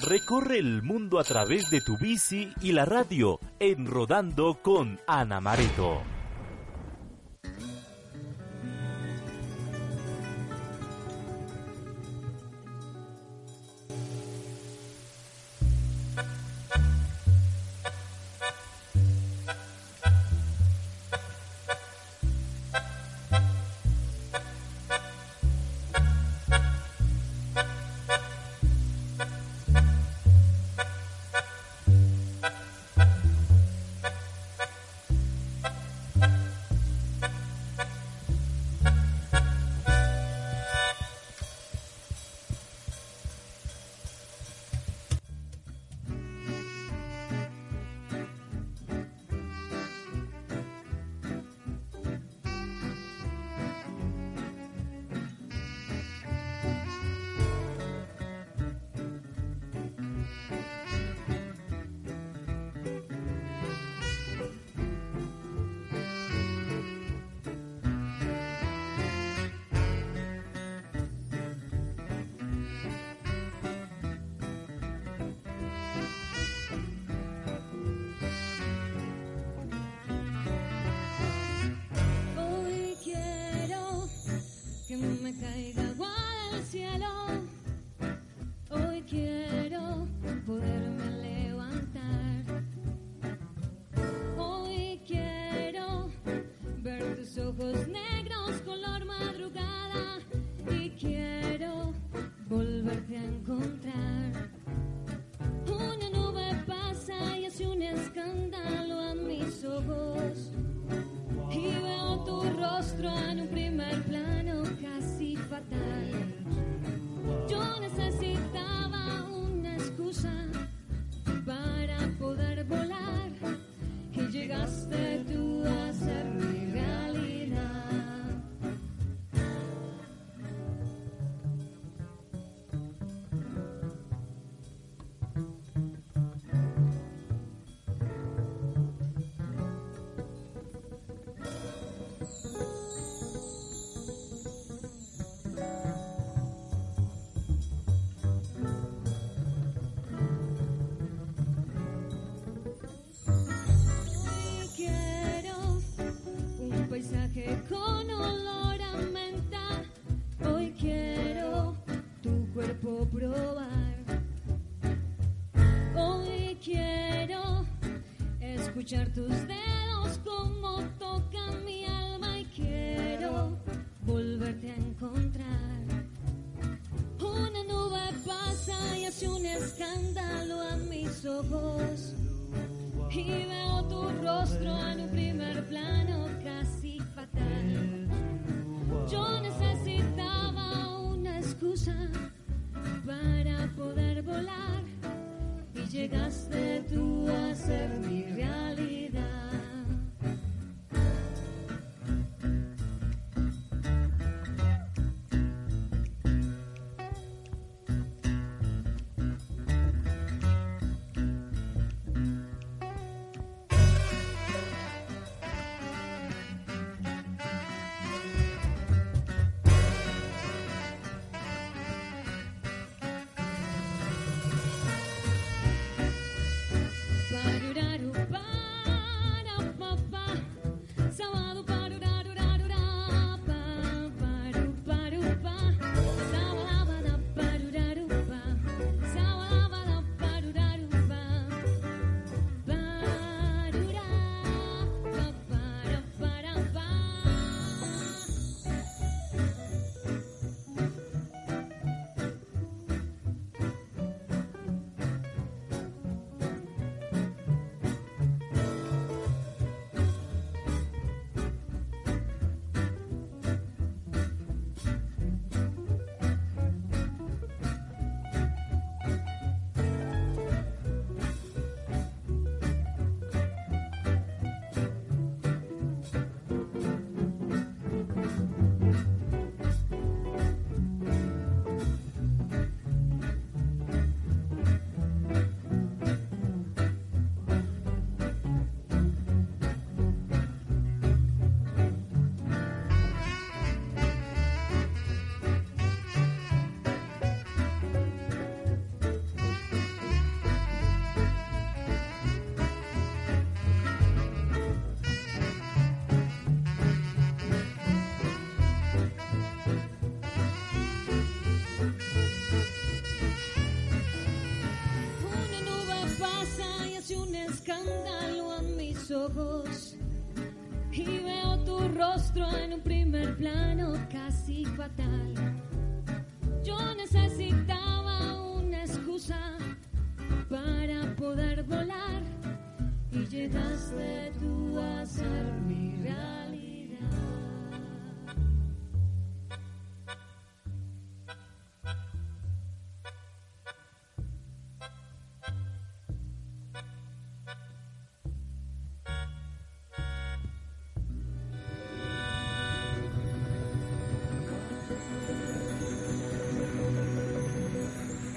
Recorre el mundo a través de tu bici y la radio en Rodando con Ana Mareto.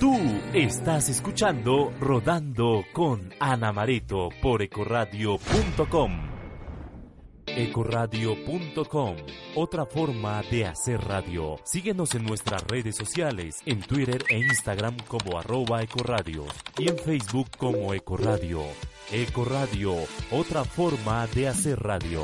Tú estás escuchando Rodando con Ana Mareto por ecoradio.com. Ecoradio.com, otra forma de hacer radio. Síguenos en nuestras redes sociales, en Twitter e Instagram como arroba ecoradio y en Facebook como Ecoradio. Ecoradio, otra forma de hacer radio.